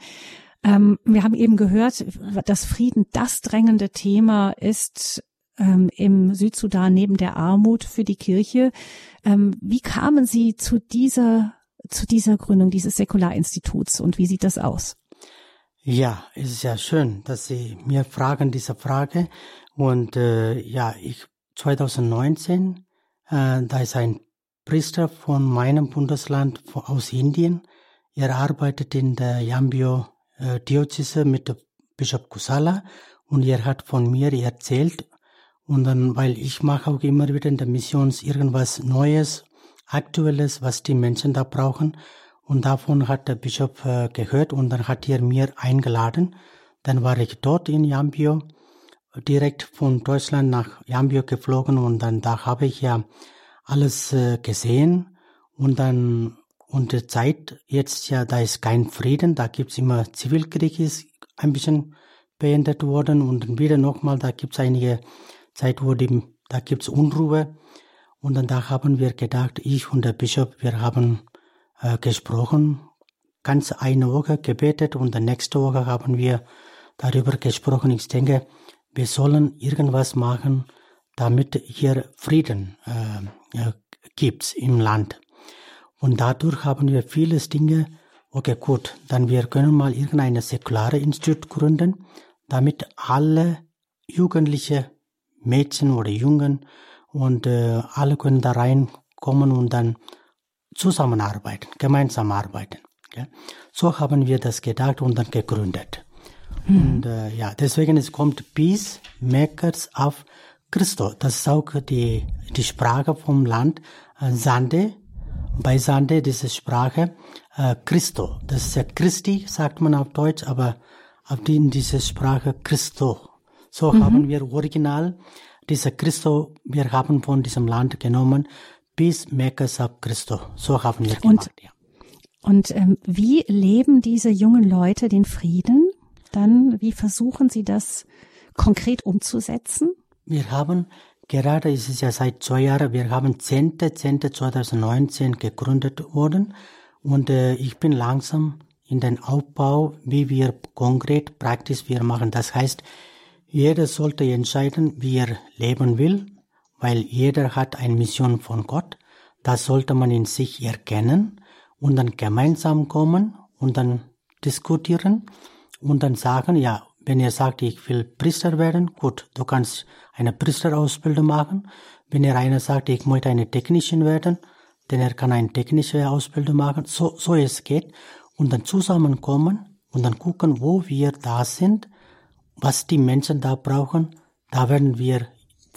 Ähm, wir haben eben gehört, dass Frieden das drängende Thema ist ähm, im Südsudan neben der Armut für die Kirche. Ähm, wie kamen Sie zu dieser, zu dieser Gründung dieses Säkularinstituts und wie sieht das aus? Ja, es ist ja schön, dass Sie mir fragen diese Frage. Und äh, ja, ich 2019, äh, da ist ein Priester von meinem Bundesland aus Indien. Er arbeitet in der Yambio äh, Diözese mit Bischof Kusala. Und er hat von mir erzählt. Und dann, weil ich mache auch immer wieder in der Mission irgendwas Neues, Aktuelles, was die Menschen da brauchen. Und davon hat der Bischof äh, gehört. Und dann hat er mir eingeladen. Dann war ich dort in Yambio, direkt von Deutschland nach Yambio geflogen. Und dann da habe ich ja alles äh, gesehen. Und dann und die Zeit jetzt ja, da ist kein Frieden, da gibt's immer Zivilkrieg ist ein bisschen beendet worden und wieder nochmal, da gibt's einige Zeit, wo die, da gibt's Unruhe und dann da haben wir gedacht, ich und der Bischof, wir haben äh, gesprochen, ganz eine Woche gebetet und dann nächste Woche haben wir darüber gesprochen. Ich denke, wir sollen irgendwas machen, damit hier Frieden äh, äh, gibt im Land. Und dadurch haben wir vieles Dinge, okay gut, dann wir können mal irgendeine säkulare Institut gründen, damit alle Jugendliche, Mädchen oder Jungen und äh, alle können da reinkommen und dann zusammenarbeiten, gemeinsam arbeiten. Okay? So haben wir das gedacht und dann gegründet. Mhm. Und äh, ja, deswegen es kommt Peace Makers of Christo. Das ist auch die, die Sprache vom Land. Äh, Sande bei Sande diese Sprache äh, Christo. Das ist ja Christi, sagt man auf Deutsch, aber auf die, in dieser Sprache Christo. So mhm. haben wir original diese Christo, wir haben von diesem Land genommen, Peacemakers of Christo. So haben wir gemacht. Und, ja. und ähm, wie leben diese jungen Leute den Frieden? Dann, wie versuchen sie das konkret umzusetzen? Wir haben gerade, ist es ja seit zwei Jahren, wir haben 10.10.2019 gegründet worden und äh, ich bin langsam in den Aufbau, wie wir konkret praktisch wir machen. Das heißt, jeder sollte entscheiden, wie er leben will, weil jeder hat eine Mission von Gott. Das sollte man in sich erkennen und dann gemeinsam kommen und dann diskutieren und dann sagen, ja, wenn ihr sagt, ich will Priester werden, gut, du kannst eine Priesterausbildung machen. Wenn ihr einer sagt, ich möchte eine Technische werden, dann er kann eine technische Ausbildung machen. So, so es geht. Und dann zusammenkommen und dann gucken, wo wir da sind, was die Menschen da brauchen. Da werden wir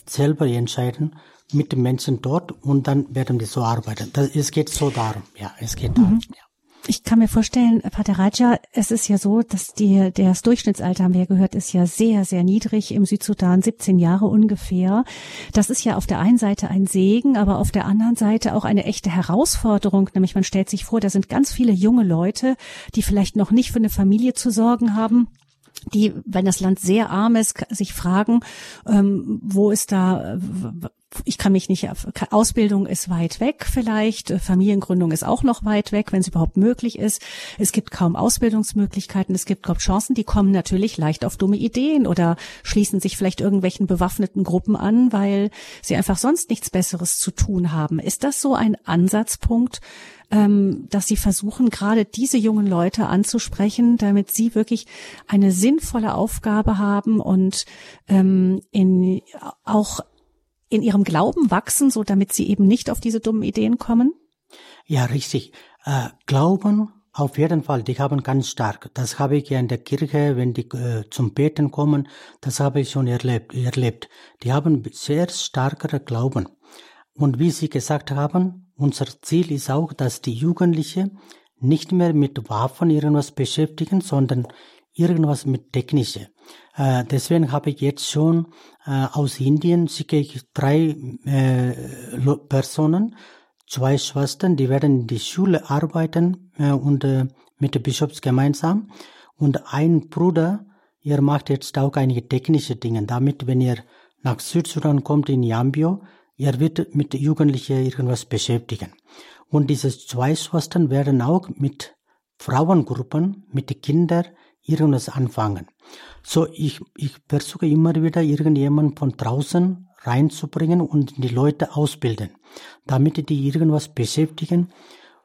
selber entscheiden mit den Menschen dort und dann werden wir so arbeiten. Das, es geht so darum. Ja, es geht darum. Mhm. Ja. Ich kann mir vorstellen, Pater Raja, es ist ja so, dass die, das Durchschnittsalter, haben wir ja gehört, ist ja sehr, sehr niedrig im Südsudan, 17 Jahre ungefähr. Das ist ja auf der einen Seite ein Segen, aber auf der anderen Seite auch eine echte Herausforderung. Nämlich man stellt sich vor, da sind ganz viele junge Leute, die vielleicht noch nicht für eine Familie zu sorgen haben die, wenn das Land sehr arm ist, sich fragen, ähm, wo ist da, ich kann mich nicht, Ausbildung ist weit weg vielleicht, Familiengründung ist auch noch weit weg, wenn es überhaupt möglich ist. Es gibt kaum Ausbildungsmöglichkeiten, es gibt kaum Chancen, die kommen natürlich leicht auf dumme Ideen oder schließen sich vielleicht irgendwelchen bewaffneten Gruppen an, weil sie einfach sonst nichts Besseres zu tun haben. Ist das so ein Ansatzpunkt, ähm, dass sie versuchen, gerade diese jungen Leute anzusprechen, damit sie wirklich eine sinnvolle Aufgabe haben und ähm, in, auch in ihrem Glauben wachsen, so damit sie eben nicht auf diese dummen Ideen kommen? Ja, richtig. Äh, Glauben auf jeden Fall, die haben ganz stark. Das habe ich ja in der Kirche, wenn die äh, zum Beten kommen, das habe ich schon erlebt, erlebt. Die haben sehr starker Glauben. Und wie Sie gesagt haben, unser Ziel ist auch, dass die Jugendlichen nicht mehr mit Waffen irgendwas beschäftigen, sondern irgendwas mit Technische. Äh, deswegen habe ich jetzt schon äh, aus Indien schicke ich drei äh, Personen, zwei Schwestern, die werden in die Schule arbeiten äh, und äh, mit den Bischofs gemeinsam. Und ein Bruder, er macht jetzt auch einige technische Dinge, damit, wenn er nach Südsudan kommt in Yambio, er wird mit Jugendlichen irgendwas beschäftigen. Und diese zwei Schwestern werden auch mit Frauengruppen, mit Kindern irgendwas anfangen. So, ich, ich versuche immer wieder irgendjemanden von draußen reinzubringen und die Leute ausbilden, damit die irgendwas beschäftigen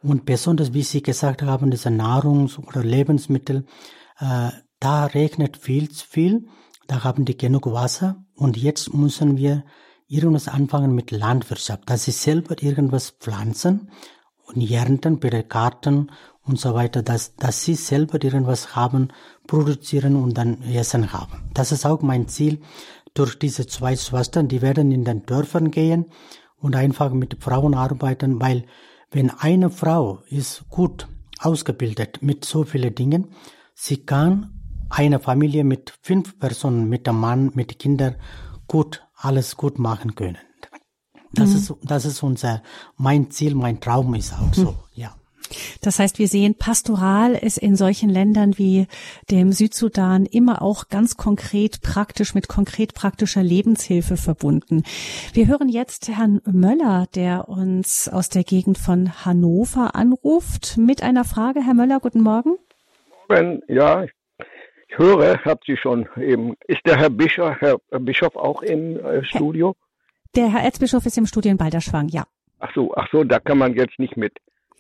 und besonders, wie Sie gesagt haben, diese Nahrungs- oder Lebensmittel, äh, da regnet viel zu viel, da haben die genug Wasser und jetzt müssen wir irgendwas anfangen mit Landwirtschaft, dass sie selber irgendwas pflanzen und ernten bei der Garten und so weiter, dass, dass sie selber irgendwas haben, produzieren und dann Essen haben. Das ist auch mein Ziel durch diese zwei Schwestern, die werden in den Dörfern gehen und einfach mit Frauen arbeiten, weil wenn eine Frau ist gut ausgebildet mit so vielen Dingen, sie kann eine Familie mit fünf Personen, mit dem Mann, mit Kindern gut, alles gut machen können. Das mhm. ist, das ist unser, mein Ziel, mein Traum ist auch so, mhm. ja. Das heißt, wir sehen, Pastoral ist in solchen Ländern wie dem Südsudan immer auch ganz konkret praktisch mit konkret praktischer Lebenshilfe verbunden. Wir hören jetzt Herrn Möller, der uns aus der Gegend von Hannover anruft, mit einer Frage. Herr Möller, guten Morgen. Morgen, ja, ich höre, habt Sie schon eben. Ist der Herr Bischof, Herr Bischof auch im äh, Studio? Der Herr Erzbischof ist im Studio in Balderschwang, ja. Ach so, ach so, da kann man jetzt nicht mit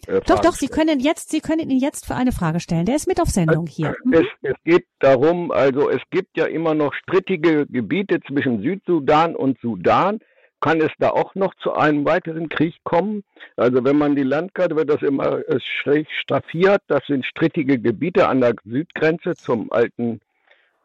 äh, doch, doch, Sie können jetzt, Sie können ihn jetzt für eine Frage stellen. Der ist mit auf Sendung hier. Mhm. Es, es geht darum, also es gibt ja immer noch strittige Gebiete zwischen Südsudan und Sudan. Kann es da auch noch zu einem weiteren Krieg kommen? Also wenn man die Landkarte, wird das immer äh, schräg staffiert. Das sind strittige Gebiete an der Südgrenze zum alten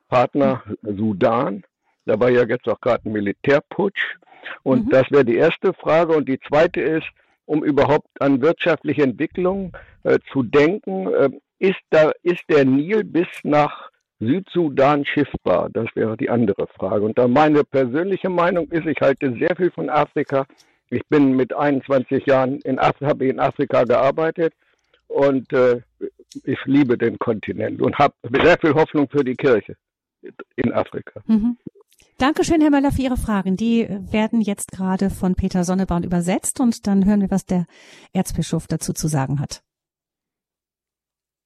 Partner Sudan. Da war ja jetzt auch gerade ein Militärputsch. Und mhm. das wäre die erste Frage. Und die zweite ist, um überhaupt an wirtschaftliche Entwicklung äh, zu denken. Äh, ist, da, ist der Nil bis nach Südsudan schiffbar? Das wäre die andere Frage. Und da meine persönliche Meinung ist, ich halte sehr viel von Afrika, ich bin mit 21 Jahren in Afrika, in Afrika gearbeitet und äh, ich liebe den Kontinent und habe sehr viel Hoffnung für die Kirche in Afrika. Mhm. Dankeschön, Herr Möller, für Ihre Fragen. Die werden jetzt gerade von Peter Sonneborn übersetzt und dann hören wir, was der Erzbischof dazu zu sagen hat.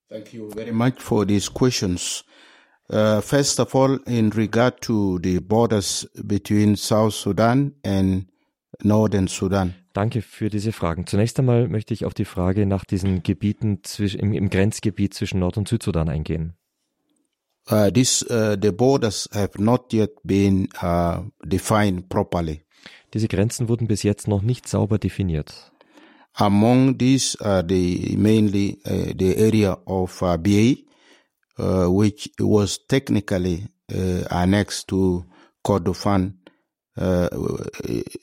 Thank you very much for these questions. Uh, first of all, in regard to the borders between South Sudan and Northern Sudan. Danke für diese Fragen. Zunächst einmal möchte ich auf die Frage nach diesen Gebieten zwischen, im, im Grenzgebiet zwischen Nord- und Südsudan eingehen. Uh, this, uh, the borders have not yet been uh, defined properly. Diese Grenzen wurden bis jetzt noch nicht sauber definiert. Among these are the mainly uh, the area of uh, BA, uh, which was technically uh, annexed to Kordofan uh,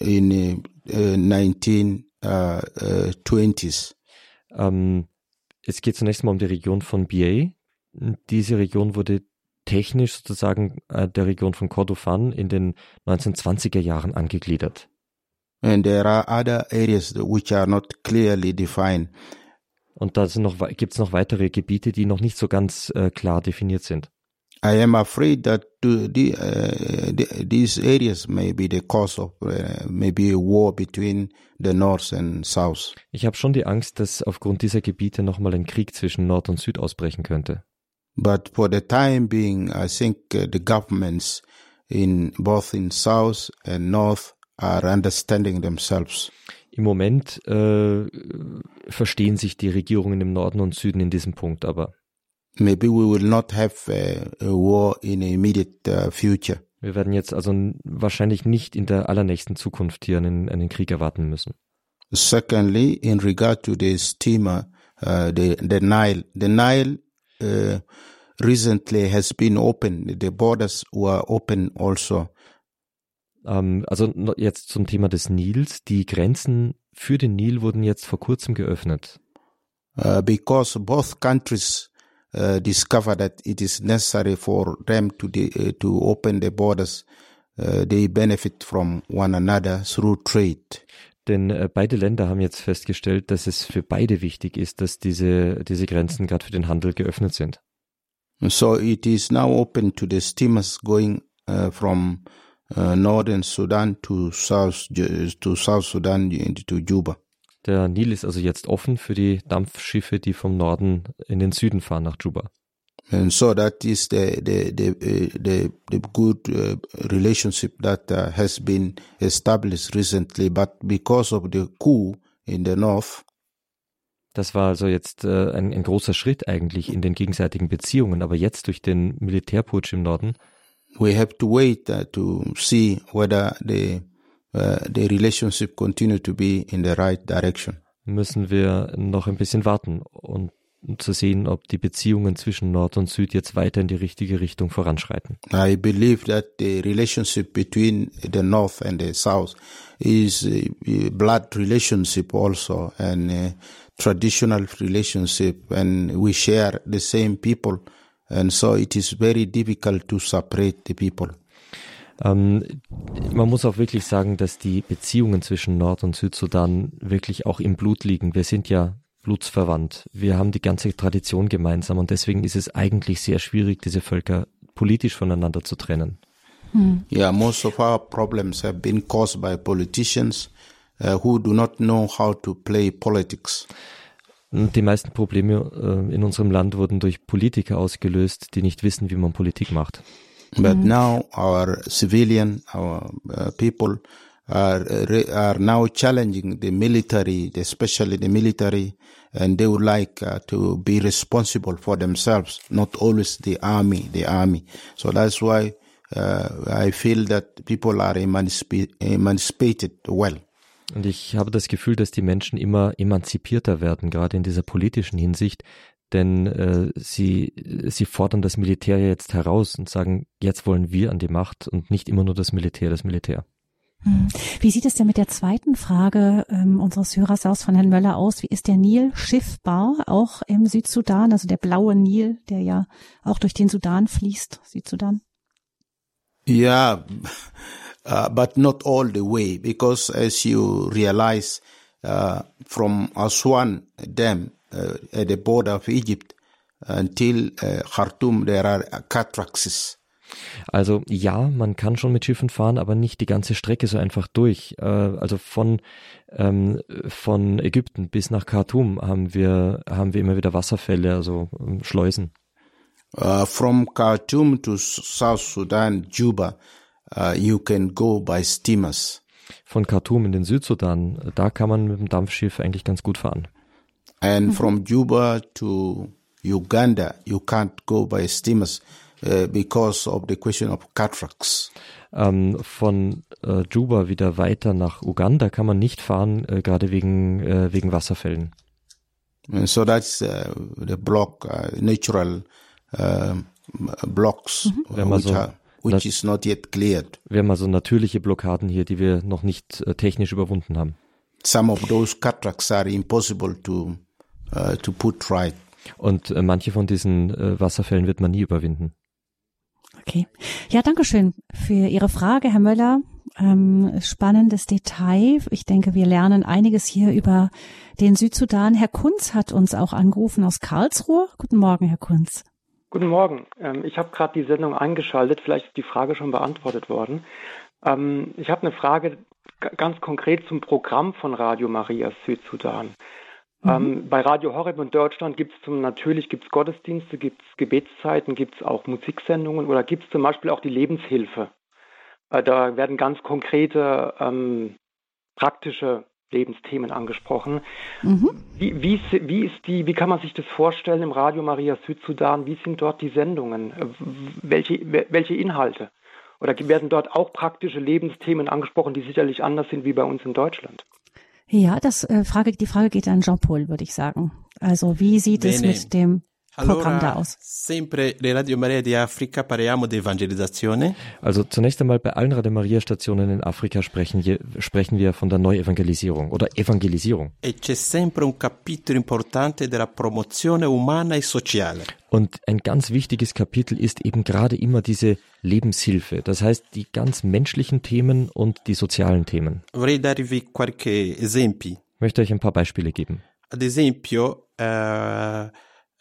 in uh, 1920s. Um, es geht zunächst mal um die Region von BA. Diese Region wurde technisch sozusagen äh, der Region von Kordofan in den 1920er Jahren angegliedert. And there are other areas which are not clearly defined. Und da gibt es noch weitere Gebiete, die noch nicht so ganz äh, klar definiert sind. I am afraid that the, uh, the, these areas may be the cause of uh, maybe a war between the North and South. Ich habe schon die Angst, dass aufgrund dieser Gebiete nochmal ein Krieg zwischen Nord und Süd ausbrechen könnte. But for the time being, I think uh, the governments in both in South and North are understanding themselves. Im Moment äh, verstehen sich die Regierungen im Norden und Süden in diesem Punkt, aber maybe we will not have a, war in immediate uh, future. Wir werden jetzt also wahrscheinlich nicht in der allernächsten Zukunft hier einen, einen Krieg erwarten müssen. Secondly, in regard to the steamer, uh, the, the Nile, the Nile uh, recently has been open. The borders were open also. Ähm, also jetzt zum Thema des Nils. Die Grenzen für den Nil wurden jetzt vor kurzem geöffnet. Uh, because both countries uh, discover that it is necessary for them to uh, to open the borders. Uh, they benefit from one another through trade. Denn äh, beide Länder haben jetzt festgestellt, dass es für beide wichtig ist, dass diese, diese Grenzen gerade für den Handel geöffnet sind. So it is now open to the steamers going uh, from uh, northern Sudan to South to South Sudan to Juba. Der Nil ist also jetzt offen für die Dampfschiffe, die vom Norden in den Süden fahren nach Juba. And so that is the the the uh, the, the good uh, relationship that uh, has been established recently, but because of the coup in the north. Das war also jetzt äh, ein, ein großer Schritt eigentlich in den gegenseitigen Beziehungen, aber jetzt durch den Militärputsch im Norden we have to wait uh, to see whether the uh, the relationship continue to be in the right direction. Müssen wir noch ein bisschen warten und um zu sehen, ob die Beziehungen zwischen Nord und Süd jetzt weiter in die richtige Richtung voranschreiten. I believe that the relationship between the North and the South is a blood relationship also and a traditional relationship and we share the same people And so it is very difficult to separate the people. Ähm, man muss auch wirklich sagen, dass die Beziehungen zwischen Nord- und Südsudan wirklich auch im Blut liegen. Wir sind ja blutsverwandt. Wir haben die ganze Tradition gemeinsam und deswegen ist es eigentlich sehr schwierig, diese Völker politisch voneinander zu trennen. Hmm. Yeah, most of our problems have been caused by politicians uh, who do not know how to play politics. Die meisten Probleme äh, in unserem Land wurden durch Politiker ausgelöst, die nicht wissen, wie man Politik macht. But mhm. now our civilian, our uh, people are, are now challenging the military, especially the military, and they would like uh, to be responsible for themselves, not always the army, the army. So that's why uh, I feel that people are emancipated well. Und ich habe das Gefühl, dass die Menschen immer emanzipierter werden, gerade in dieser politischen Hinsicht, denn äh, sie, sie fordern das Militär jetzt heraus und sagen, jetzt wollen wir an die Macht und nicht immer nur das Militär, das Militär. Hm. Wie sieht es denn mit der zweiten Frage ähm, unseres Hörers aus von Herrn Möller aus? Wie ist der Nil schiffbar, auch im Südsudan, also der blaue Nil, der ja auch durch den Sudan fließt, Südsudan? Ja, uh, but not all the way, because as you realize, uh, from Aswan Dam uh, at the border of Egypt until uh, Khartoum, there are cataracts. Also ja, man kann schon mit Schiffen fahren, aber nicht die ganze Strecke so einfach durch. Äh, also von ähm, von Ägypten bis nach Khartoum haben wir haben wir immer wieder Wasserfälle, also ähm, Schleusen. Uh, from Khartoum to South Sudan, Juba, uh, you can go by steamers. Von Khartoum in den Südsudan, da kann man mit dem Dampfschiff eigentlich ganz gut fahren. And from Juba to Uganda, you can't go by steamers uh, because of the question of cataracts. Ähm, von äh, Juba wieder weiter nach Uganda kann man nicht fahren, äh, gerade wegen, äh, wegen Wasserfällen. And so that's uh, the block, uh, natural uh, blocks, Wenn man which, so are, which is not yet cleared. Wir haben also natürliche Blockaden hier, die wir noch nicht äh, technisch überwunden haben. Some of those cataracts are impossible to uh, to put right. Und äh, manche von diesen äh, Wasserfällen wird man nie überwinden. Okay. Ja, danke schön für Ihre Frage, Herr Möller. Ähm, spannendes Detail. Ich denke, wir lernen einiges hier über den Südsudan. Herr Kunz hat uns auch angerufen aus Karlsruhe. Guten Morgen, Herr Kunz. Guten Morgen. Ähm, ich habe gerade die Sendung eingeschaltet. Vielleicht ist die Frage schon beantwortet worden. Ähm, ich habe eine Frage ganz konkret zum Programm von Radio Maria Südsudan. Ähm, bei Radio Horeb in Deutschland gibt es natürlich gibt's Gottesdienste, gibt es Gebetszeiten, gibt es auch Musiksendungen oder gibt es zum Beispiel auch die Lebenshilfe. Äh, da werden ganz konkrete ähm, praktische Lebensthemen angesprochen. Mhm. Wie, wie, ist- wie ist die, wie kann man sich das vorstellen im Radio Maria Südsudan? Wie sind dort die Sendungen? Welche, welche Inhalte? Oder werden dort auch praktische Lebensthemen angesprochen, die sicherlich anders sind wie bei uns in Deutschland? Ja, das äh, Frage, die Frage geht an Jean-Paul, würde ich sagen. Also wie sieht es Bene. mit dem Programm da Allora, aus? sempre le Radio Maria di Africa parliamo di evangelizzazione. Also zunächst einmal bei allen Radio Maria Stationen in Afrika sprechen, je, sprechen wir von der Neuevangelisierung oder Evangelisierung. E c'è sempre un capitolo importante della promozione umana e sociale. Und ein ganz wichtiges Kapitel ist eben gerade immer diese Lebenshilfe. Das heißt, die ganz menschlichen Themen und die sozialen Themen. Vorrei darvi qualche esempi. Ich möchte euch ein paar Beispiele geben. Ad esempio, eh,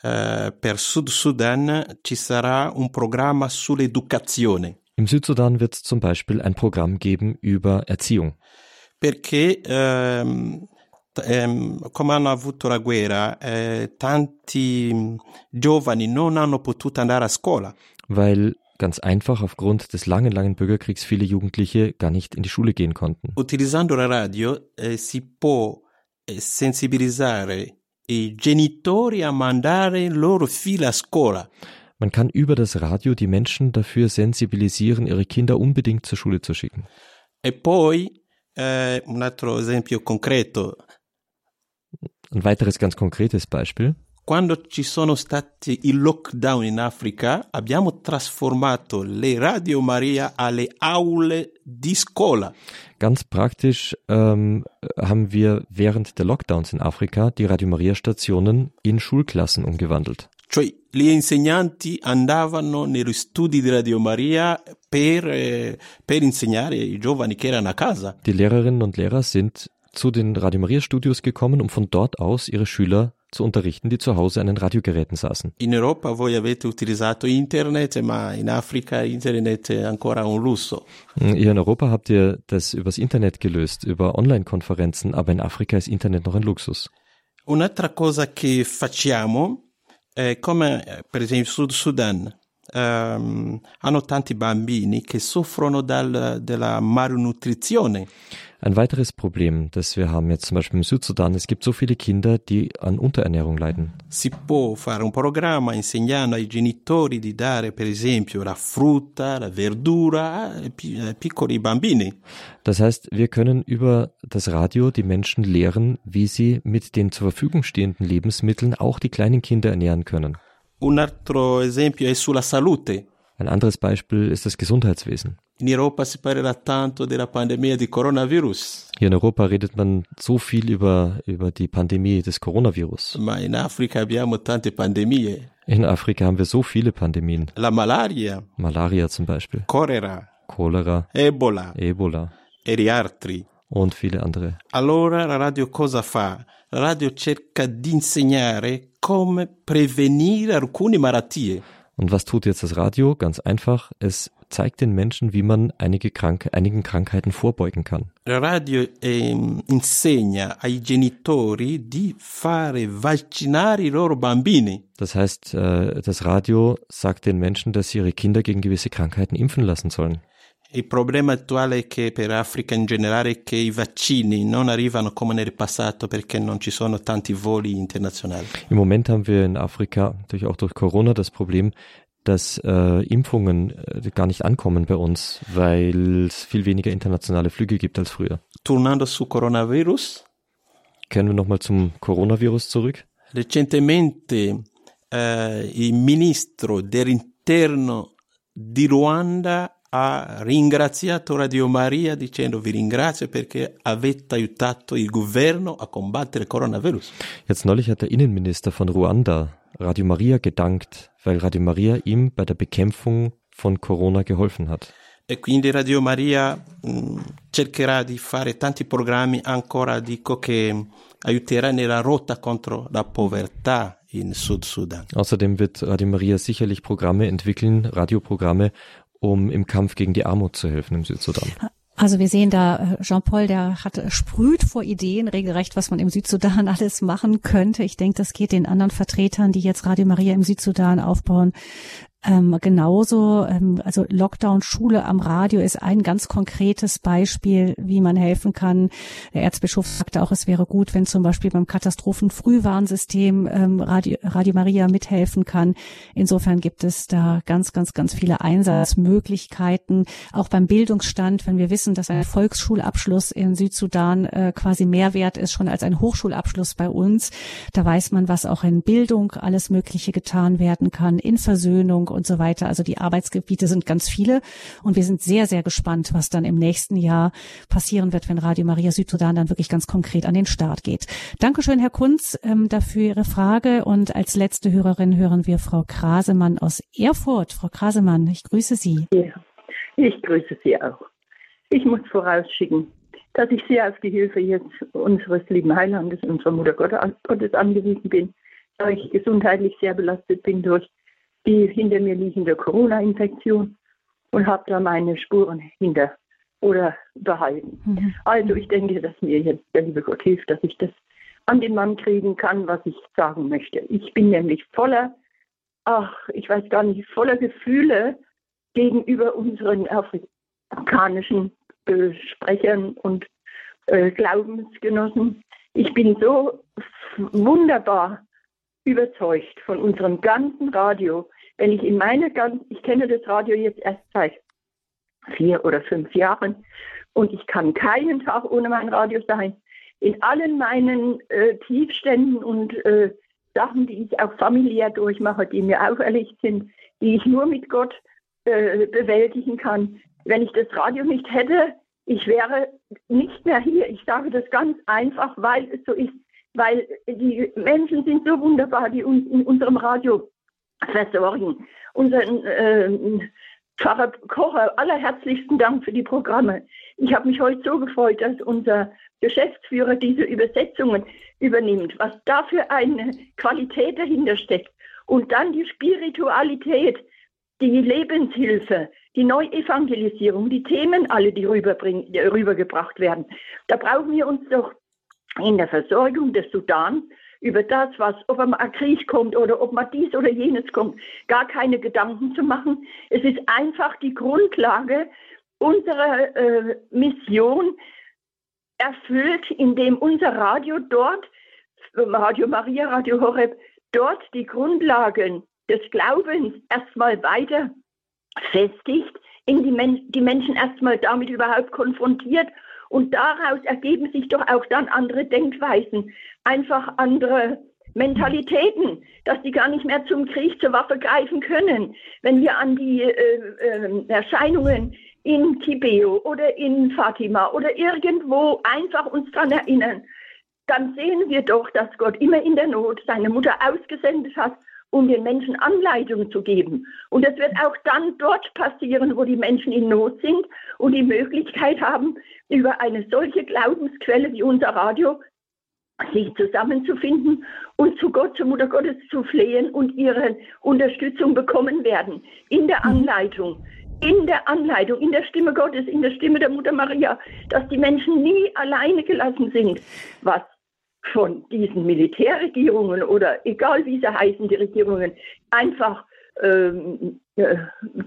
eh, per Sud Sudan ci sarà un programma sull'educazione, Im Südsudan wird es zum Beispiel ein Programm geben über Erziehung. perché ehm, t- ehm, come hanno avuto la guerra, eh, tanti mh, giovani non hanno potuto andare a scuola. weil ganz einfach aufgrund des langen, langen Bürgerkriegs viele Jugendliche gar nicht in die Schule gehen konnten. Utilizzando la radio eh, si può sensibilizzare i genitori a mandare loro figli a scuola. Man kann über das Radio die Menschen dafür sensibilisieren, ihre Kinder unbedingt zur Schule zu schicken. E poi eh, un altro esempio concreto, Ein weiteres ganz konkretes Beispiel. Quando ci sono stati i lockdown in Africa abbiamo trasformato le Radio Maria alle aule di scuola. Ganz praktisch ähm, haben wir während der Lockdowns in Afrika die Radio Maria Stationen in Schulklassen umgewandelt. Cioè gli insegnanti andavano negli studi di Radio Maria per, eh, per insegnare ai giovani che erano a casa. Die Lehrerinnen und Lehrer sind zu den Radio Maria Studios gekommen, um von dort aus ihre Schüler zu unterrichten, die zu Hause an den Radiogeräten saßen. In Europa voi avete utilizzato internet, ma in Africa internet è ancora un lusso. Hier in Europa habt ihr das übers Internet gelöst, über Online-Konferenzen, aber in Afrika ist Internet noch ein Luxus. Un'altra cosa che facciamo è come eh, per esempio Sud Sudan. Ehm, hanno tanti bambini che soffrono dal- della malnutrizione. Ein weiteres Problem, das wir haben jetzt zum Beispiel im Südsudan, es gibt so viele Kinder, die an Unterernährung leiden. Si può fare un programma insegnando ai genitori di dare per esempio la frutta, la verdura piccoli bambini. Das heißt, wir können über das Radio die Menschen lehren, wie sie mit den zur Verfügung stehenden Lebensmitteln auch die kleinen Kinder ernähren können. Un altro esempio è sulla salute. Ein anderes Beispiel ist das Gesundheitswesen. In Europa si parlerà tanto della pandemia di coronavirus, Hier in Europa redet man so viel über, über die Pandemie des Coronavirus. ma in Africa abbiamo tante pandemie. In Afrika haben wir so viele Pandemien. La malaria, Malaria zum Beispiel, colera, Cholera, Ebola Ebola e di altri. und viele andere. Allora la radio cosa fa? La radio cerca di insegnare come prevenire alcune malattie. Und was tut jetzt das Radio? Ganz einfach, es zeigt den Menschen, wie man einige Krank einigen Krankheiten vorbeugen kann. Radio ehm, insegna ai genitori di fare vaccinare i loro bambini. Das heißt, äh, das Radio sagt den Menschen, dass sie ihre Kinder gegen gewisse Krankheiten impfen lassen sollen. Il problema attuale è che per Africa in generale è che i vaccini non arrivano come nel passato perché non ci sono tanti voli internazionali. Im Moment haben wir in Afrika, natürlich auch durch Corona, das Problem, dass äh, Impfungen äh, gar nicht ankommen bei uns, weil es viel weniger internationale Flüge gibt als früher. Tornando su coronavirus, Kehren wir nochmal zum Coronavirus zurück. recentemente eh, il ministro dell'interno di Ruanda ha ringraziato Radio Maria dicendo vi ringrazio perché avete aiutato il governo a combattere il coronavirus. Jetzt neulich hat der Innenminister von Ruanda Radio Maria gedankt, weil Radio Maria ihm bei der Bekämpfung von Corona geholfen hat. E quindi Radio Maria mh, cercherà di fare tanti programmi ancora dico che aiuterà nella rotta contro la povertà in Sud Sudan. Außerdem wird Radio Maria sicherlich Programme entwickeln, Radioprogramme, um im Kampf gegen die Armut zu helfen im Südsudan. Also wir sehen da, äh, Jean-Paul, der hat sprüht vor Ideen regelrecht, was man im Südsudan (laughs) alles machen könnte. Ich denke, das geht den anderen Vertretern, die jetzt Radio Maria im Südsudan aufbauen, ähm, genauso, ähm, also Lockdown Schule am Radio ist ein ganz konkretes Beispiel, wie man helfen kann. Der Erzbischof sagte auch, es wäre gut, wenn zum Beispiel beim Katastrophenfrühwarnsystem ähm, Radio, Radio Maria mithelfen kann. Insofern gibt es da ganz, ganz, ganz viele Einsatzmöglichkeiten. Auch beim Bildungsstand, wenn wir wissen, dass ein Volksschulabschluss in Südsudan äh, quasi mehr wert ist schon als ein Hochschulabschluss bei uns, da weiß man, was auch in Bildung alles Mögliche getan werden kann, in Versöhnung und so weiter. Also die Arbeitsgebiete sind ganz viele und wir sind sehr, sehr gespannt, was dann im nächsten Jahr passieren wird, wenn Radio Maria Südsudan dann wirklich ganz konkret an den Start geht. Dankeschön, Herr Kunz, ähm, dafür Ihre Frage und als letzte Hörerin hören wir Frau Krasemann aus Erfurt. Frau Krasemann, ich grüße Sie. Ja, ich grüße Sie auch. Ich muss vorausschicken, dass ich sehr auf die Hilfe jetzt unseres lieben Heilandes, unserer Mutter Gottes angewiesen bin, da ich gesundheitlich sehr belastet bin durch die hinter mir liegende Corona-Infektion und habe da meine Spuren hinter oder behalten. Mhm. Also ich denke, dass mir jetzt der liebe Gott hilft, dass ich das an den Mann kriegen kann, was ich sagen möchte. Ich bin nämlich voller, ach, ich weiß gar nicht, voller Gefühle gegenüber unseren afrikanischen äh, Sprechern und äh, Glaubensgenossen. Ich bin so wunderbar überzeugt von unserem ganzen Radio. Wenn ich in meine ganz, ich kenne das Radio jetzt erst seit vier oder fünf Jahren und ich kann keinen Tag ohne mein Radio sein. In allen meinen äh, Tiefständen und äh, Sachen, die ich auch familiär durchmache, die mir auferlegt sind, die ich nur mit Gott äh, bewältigen kann. Wenn ich das Radio nicht hätte, ich wäre nicht mehr hier. Ich sage das ganz einfach, weil es so ist weil die Menschen sind so wunderbar, die uns in unserem Radio versorgen. Unseren äh, Pfarrer Kocher, allerherzlichsten Dank für die Programme. Ich habe mich heute so gefreut, dass unser Geschäftsführer diese Übersetzungen übernimmt, was da für eine Qualität dahinter steckt. Und dann die Spiritualität, die Lebenshilfe, die Neuevangelisierung, die Themen alle, die rübergebracht werden. Da brauchen wir uns doch in der Versorgung des Sudan über das, was, ob ein Krieg kommt oder ob man dies oder jenes kommt, gar keine Gedanken zu machen. Es ist einfach die Grundlage unserer äh, Mission erfüllt, indem unser Radio dort, Radio Maria, Radio Horeb, dort die Grundlagen des Glaubens erstmal weiter festigt, in die, Men die Menschen erstmal damit überhaupt konfrontiert und daraus ergeben sich doch auch dann andere Denkweisen, einfach andere Mentalitäten, dass die gar nicht mehr zum Krieg, zur Waffe greifen können. Wenn wir an die äh, äh, Erscheinungen in Kibeo oder in Fatima oder irgendwo einfach uns daran erinnern, dann sehen wir doch, dass Gott immer in der Not seine Mutter ausgesendet hat um den Menschen Anleitungen zu geben. Und das wird auch dann dort passieren, wo die Menschen in Not sind und die Möglichkeit haben, über eine solche Glaubensquelle wie unser Radio sich zusammenzufinden und zu Gott, zur Mutter Gottes zu flehen und ihre Unterstützung bekommen werden in der Anleitung, in der Anleitung, in der Stimme Gottes, in der Stimme der Mutter Maria, dass die Menschen nie alleine gelassen sind, was von diesen Militärregierungen oder egal wie sie heißen, die Regierungen, einfach ähm, äh,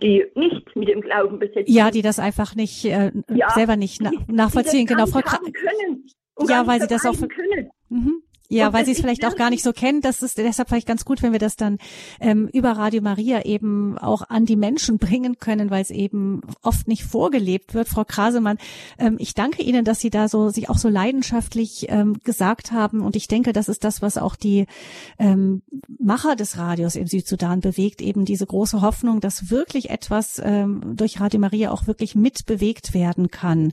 die nicht mit dem Glauben besetzt Ja, die das einfach nicht äh, ja, selber nicht na nachvollziehen. Genau, Frau Kra können. Ja, weil sie das auch. Können. Mhm. Ja, weil sie es vielleicht auch gar nicht so kennen. Das ist deshalb vielleicht ganz gut, wenn wir das dann ähm, über Radio Maria eben auch an die Menschen bringen können, weil es eben oft nicht vorgelebt wird. Frau Krasemann, ähm, ich danke Ihnen, dass Sie da so sich auch so leidenschaftlich ähm, gesagt haben. Und ich denke, das ist das, was auch die ähm, Macher des Radios im Südsudan bewegt, eben diese große Hoffnung, dass wirklich etwas ähm, durch Radio Maria auch wirklich mitbewegt werden kann.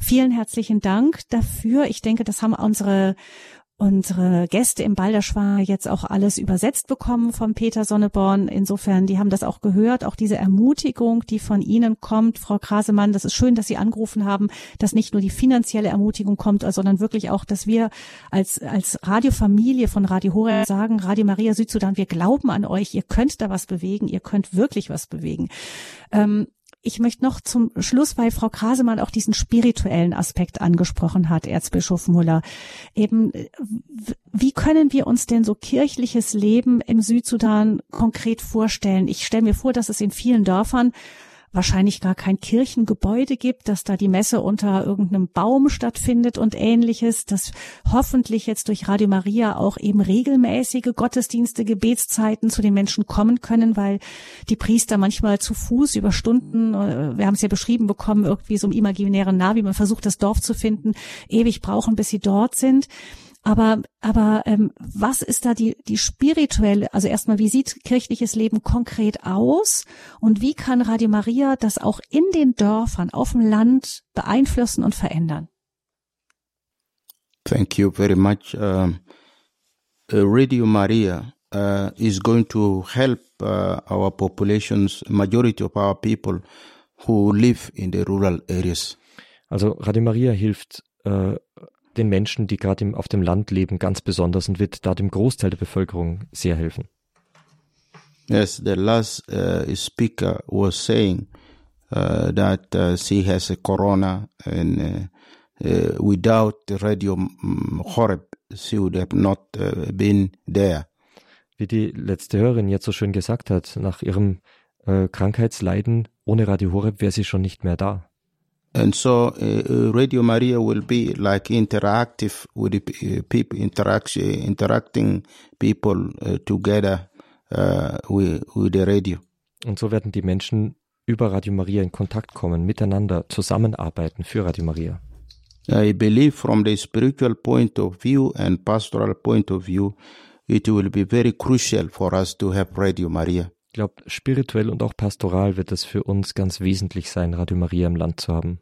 Vielen herzlichen Dank dafür. Ich denke, das haben unsere unsere Gäste im Balderschwar jetzt auch alles übersetzt bekommen von Peter Sonneborn. Insofern, die haben das auch gehört, auch diese Ermutigung, die von Ihnen kommt, Frau Krasemann. Das ist schön, dass Sie angerufen haben, dass nicht nur die finanzielle Ermutigung kommt, sondern wirklich auch, dass wir als, als Radiofamilie von Radio Horeb sagen, Radio Maria Südsudan, wir glauben an euch, ihr könnt da was bewegen, ihr könnt wirklich was bewegen. Ähm, ich möchte noch zum Schluss, weil Frau Krasemann auch diesen spirituellen Aspekt angesprochen hat, Erzbischof Muller. Eben, wie können wir uns denn so kirchliches Leben im Südsudan konkret vorstellen? Ich stelle mir vor, dass es in vielen Dörfern wahrscheinlich gar kein Kirchengebäude gibt, dass da die Messe unter irgendeinem Baum stattfindet und ähnliches, dass hoffentlich jetzt durch Radio Maria auch eben regelmäßige Gottesdienste, Gebetszeiten zu den Menschen kommen können, weil die Priester manchmal zu Fuß über Stunden, äh, wir haben es ja beschrieben bekommen, irgendwie so im imaginären Navi, man versucht das Dorf zu finden, ewig brauchen, bis sie dort sind. Aber, aber ähm, was ist da die, die spirituelle, also erstmal, wie sieht kirchliches Leben konkret aus und wie kann Radio Maria das auch in den Dörfern, auf dem Land beeinflussen und verändern? Thank you very much. Um, uh, Radio Maria uh, is going to help uh, our populations, majority of our people who live in the rural areas. Also Radio Maria hilft äh, den Menschen, die gerade auf dem Land leben, ganz besonders und wird da dem Großteil der Bevölkerung sehr helfen. Yes, the last uh, speaker was saying uh, that uh, she has a corona and uh, uh, without radio Horeb, she would have not uh, been there. Wie die letzte Hörerin jetzt so schön gesagt hat, nach ihrem Krankheitsleiden ohne Radio Horeb wäre sie schon nicht mehr da. And so uh, uh, Radio Maria will be like interactive with the uh, people, interaction, interacting people uh, together uh, with, with the radio. Und so werden die Menschen über Radio Maria in Kontakt kommen, miteinander zusammenarbeiten für Radio Maria. I believe from the spiritual point of view and pastoral point of view, it will be very crucial for us to have Radio Maria. Ich glaube, spirituell und auch pastoral wird es für uns ganz wesentlich sein, Radio Maria im Land zu haben.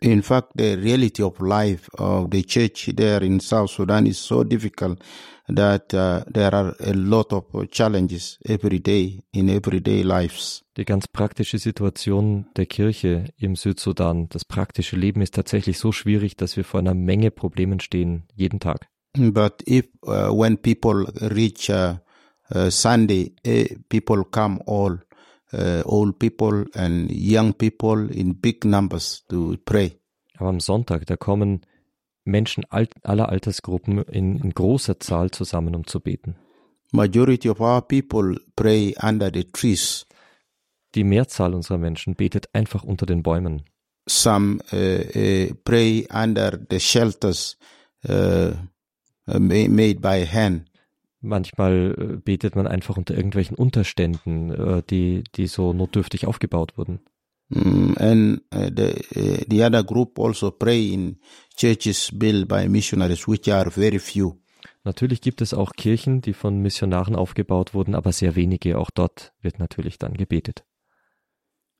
In fact, the reality of life of the church there in South Sudan is so difficult that uh, there are a lot of challenges every day in everyday lives. Die ganz praktische Situation der Kirche im Südsudan, das praktische Leben ist tatsächlich so schwierig, dass wir vor einer Menge Problemen stehen, jeden Tag. But if uh, when people reach uh, Sunday, eh, people come all uh, old people and young people in big numbers to pray. Aber am Sonntag, da kommen Menschen aller Altersgruppen in, in großer Zahl zusammen, um zu beten. Majority of our people pray under the trees. Die Mehrzahl unserer Menschen betet einfach unter den Bäumen. Some uh, uh, pray under the shelters uh, made by hand. Manchmal äh, betet man einfach unter irgendwelchen Unterständen, äh, die, die so notdürftig aufgebaut wurden. Mm, and uh, the, uh, the other group also pray in churches built by missionaries, which are very few. Natürlich gibt es auch Kirchen, die von Missionaren aufgebaut wurden, aber sehr wenige. Auch dort wird natürlich dann gebetet.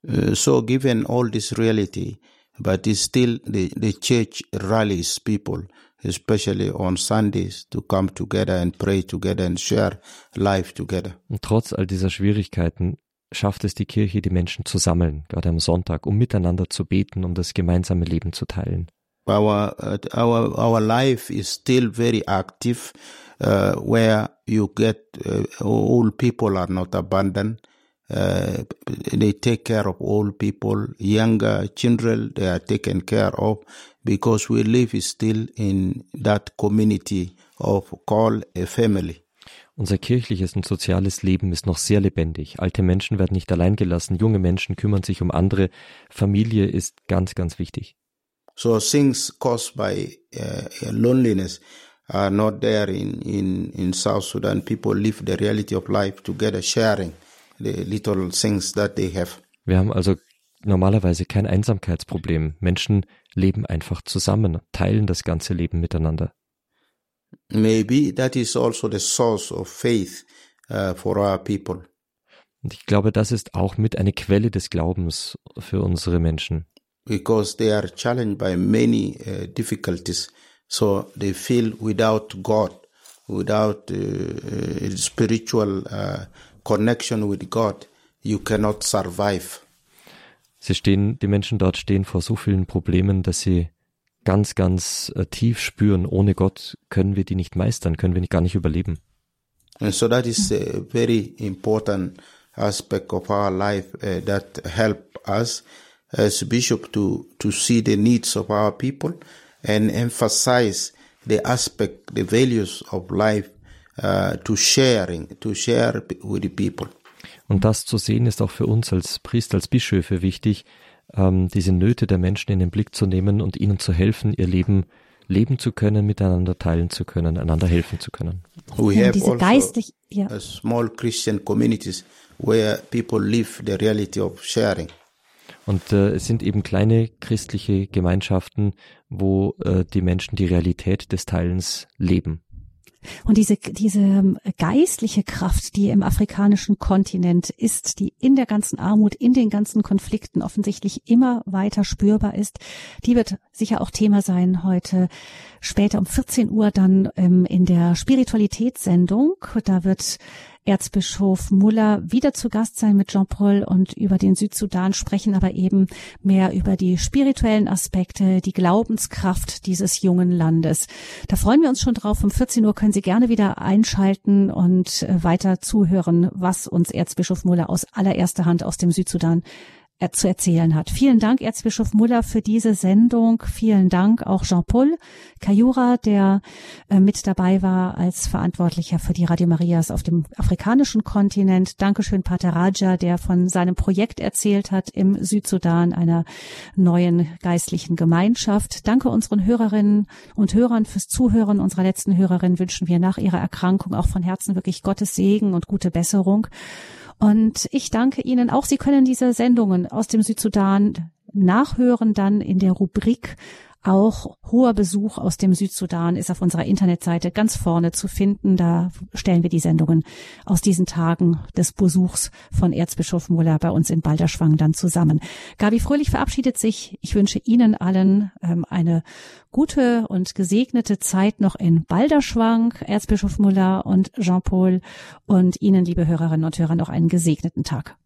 Uh, so given all this reality, but it's still the, the church rallies people, especially on Sundays, to come together and pray together and share life together. Und trotz all dieser Schwierigkeiten schafft es die Kirche, die Menschen zu sammeln, gerade am Sonntag, um miteinander zu beten, um das gemeinsame Leben zu teilen. Our uh, our our life is still very active, uh, where you get uh, all people are not abandoned. Uh, they take care of old people, younger children, they are taken care of because we live still in that community of called a family. Unser kirchliches und soziales Leben ist noch sehr lebendig. Alte Menschen werden nicht allein gelassen, junge Menschen kümmern sich um andere. Familie ist ganz, ganz wichtig. So things caused by uh, loneliness are not there in, in, in South Sudan. People live the reality of life together, sharing the little things that they have. Wir haben also normalerweise kein Einsamkeitsproblem. Menschen leben einfach zusammen, teilen das ganze Leben miteinander. Maybe that is also the source of faith uh, for our people. Und ich glaube, das ist auch mit eine Quelle des Glaubens für unsere Menschen. Because they are challenged by many uh, difficulties, so they feel without God, without uh, spiritual uh, connection with God, you cannot survive. Sie stehen, die Menschen dort stehen vor so vielen Problemen, dass sie ganz, ganz äh, tief spüren, ohne Gott können wir die nicht meistern, können wir gar nicht überleben. And so that is a very important aspect of our life uh, that help us as bishop to, to see the needs of our people and emphasize the aspect, the values of life uh, to sharing, to share with the people. Und das zu sehen ist auch für uns als Priester, als Bischöfe wichtig, ähm, diese Nöte der Menschen in den Blick zu nehmen und ihnen zu helfen, ihr Leben leben zu können, miteinander teilen zu können, einander helfen zu können. We have diese also geistlich, ja. small Christian communities where people live the reality of sharing. Und äh, es sind eben kleine christliche Gemeinschaften, wo äh, die Menschen die Realität des Teilens leben. Und diese, diese ähm, geistliche Kraft, die im afrikanischen Kontinent ist, die in der ganzen Armut, in den ganzen Konflikten offensichtlich immer weiter spürbar ist, die wird sicher auch Thema sein heute später um 14 Uhr dann ähm, in der Spiritualitätssendung. Da wird Erzbischof Muller wieder zu Gast sein mit Jean-Paul und über den Südsudan sprechen, aber eben mehr über die spirituellen Aspekte, die Glaubenskraft dieses jungen Landes. Da freuen wir uns schon drauf. Um 14 Uhr können Sie gerne wieder einschalten und äh, weiter zuhören, was uns Erzbischof Muller aus allererster Hand aus dem Südsudan zu erzählen hat. Vielen Dank, Erzbischof Muller, für diese Sendung. Vielen Dank auch Jean-Paul Kayura, der äh, mit dabei war als Verantwortlicher für die Radio Marias auf dem afrikanischen Kontinent. Dankeschön, Pater Raja, der von seinem Projekt erzählt hat im Südsudan, einer neuen geistlichen Gemeinschaft. Danke unseren Hörerinnen und Hörern fürs Zuhören. Unserer letzten Hörerin wünschen wir nach ihrer Erkrankung auch von Herzen wirklich Gottes Segen und gute Besserung. Und ich danke Ihnen auch. Sie können diese Sendungen aus dem Südsudan nachhören dann in der Rubrik auch hoher Besuch aus dem Südsudan ist auf unserer Internetseite ganz vorne zu finden. Da stellen wir die Sendungen aus diesen Tagen des Besuchs von Erzbischof Muller bei uns in Balderschwang dann zusammen. Gabi Fröhlich verabschiedet sich. Ich wünsche Ihnen allen ähm, eine gute und gesegnete Zeit noch in Balderschwang, Erzbischof Muller und Jean-Paul und Ihnen, liebe Hörerinnen und Hörer, noch einen gesegneten Tag.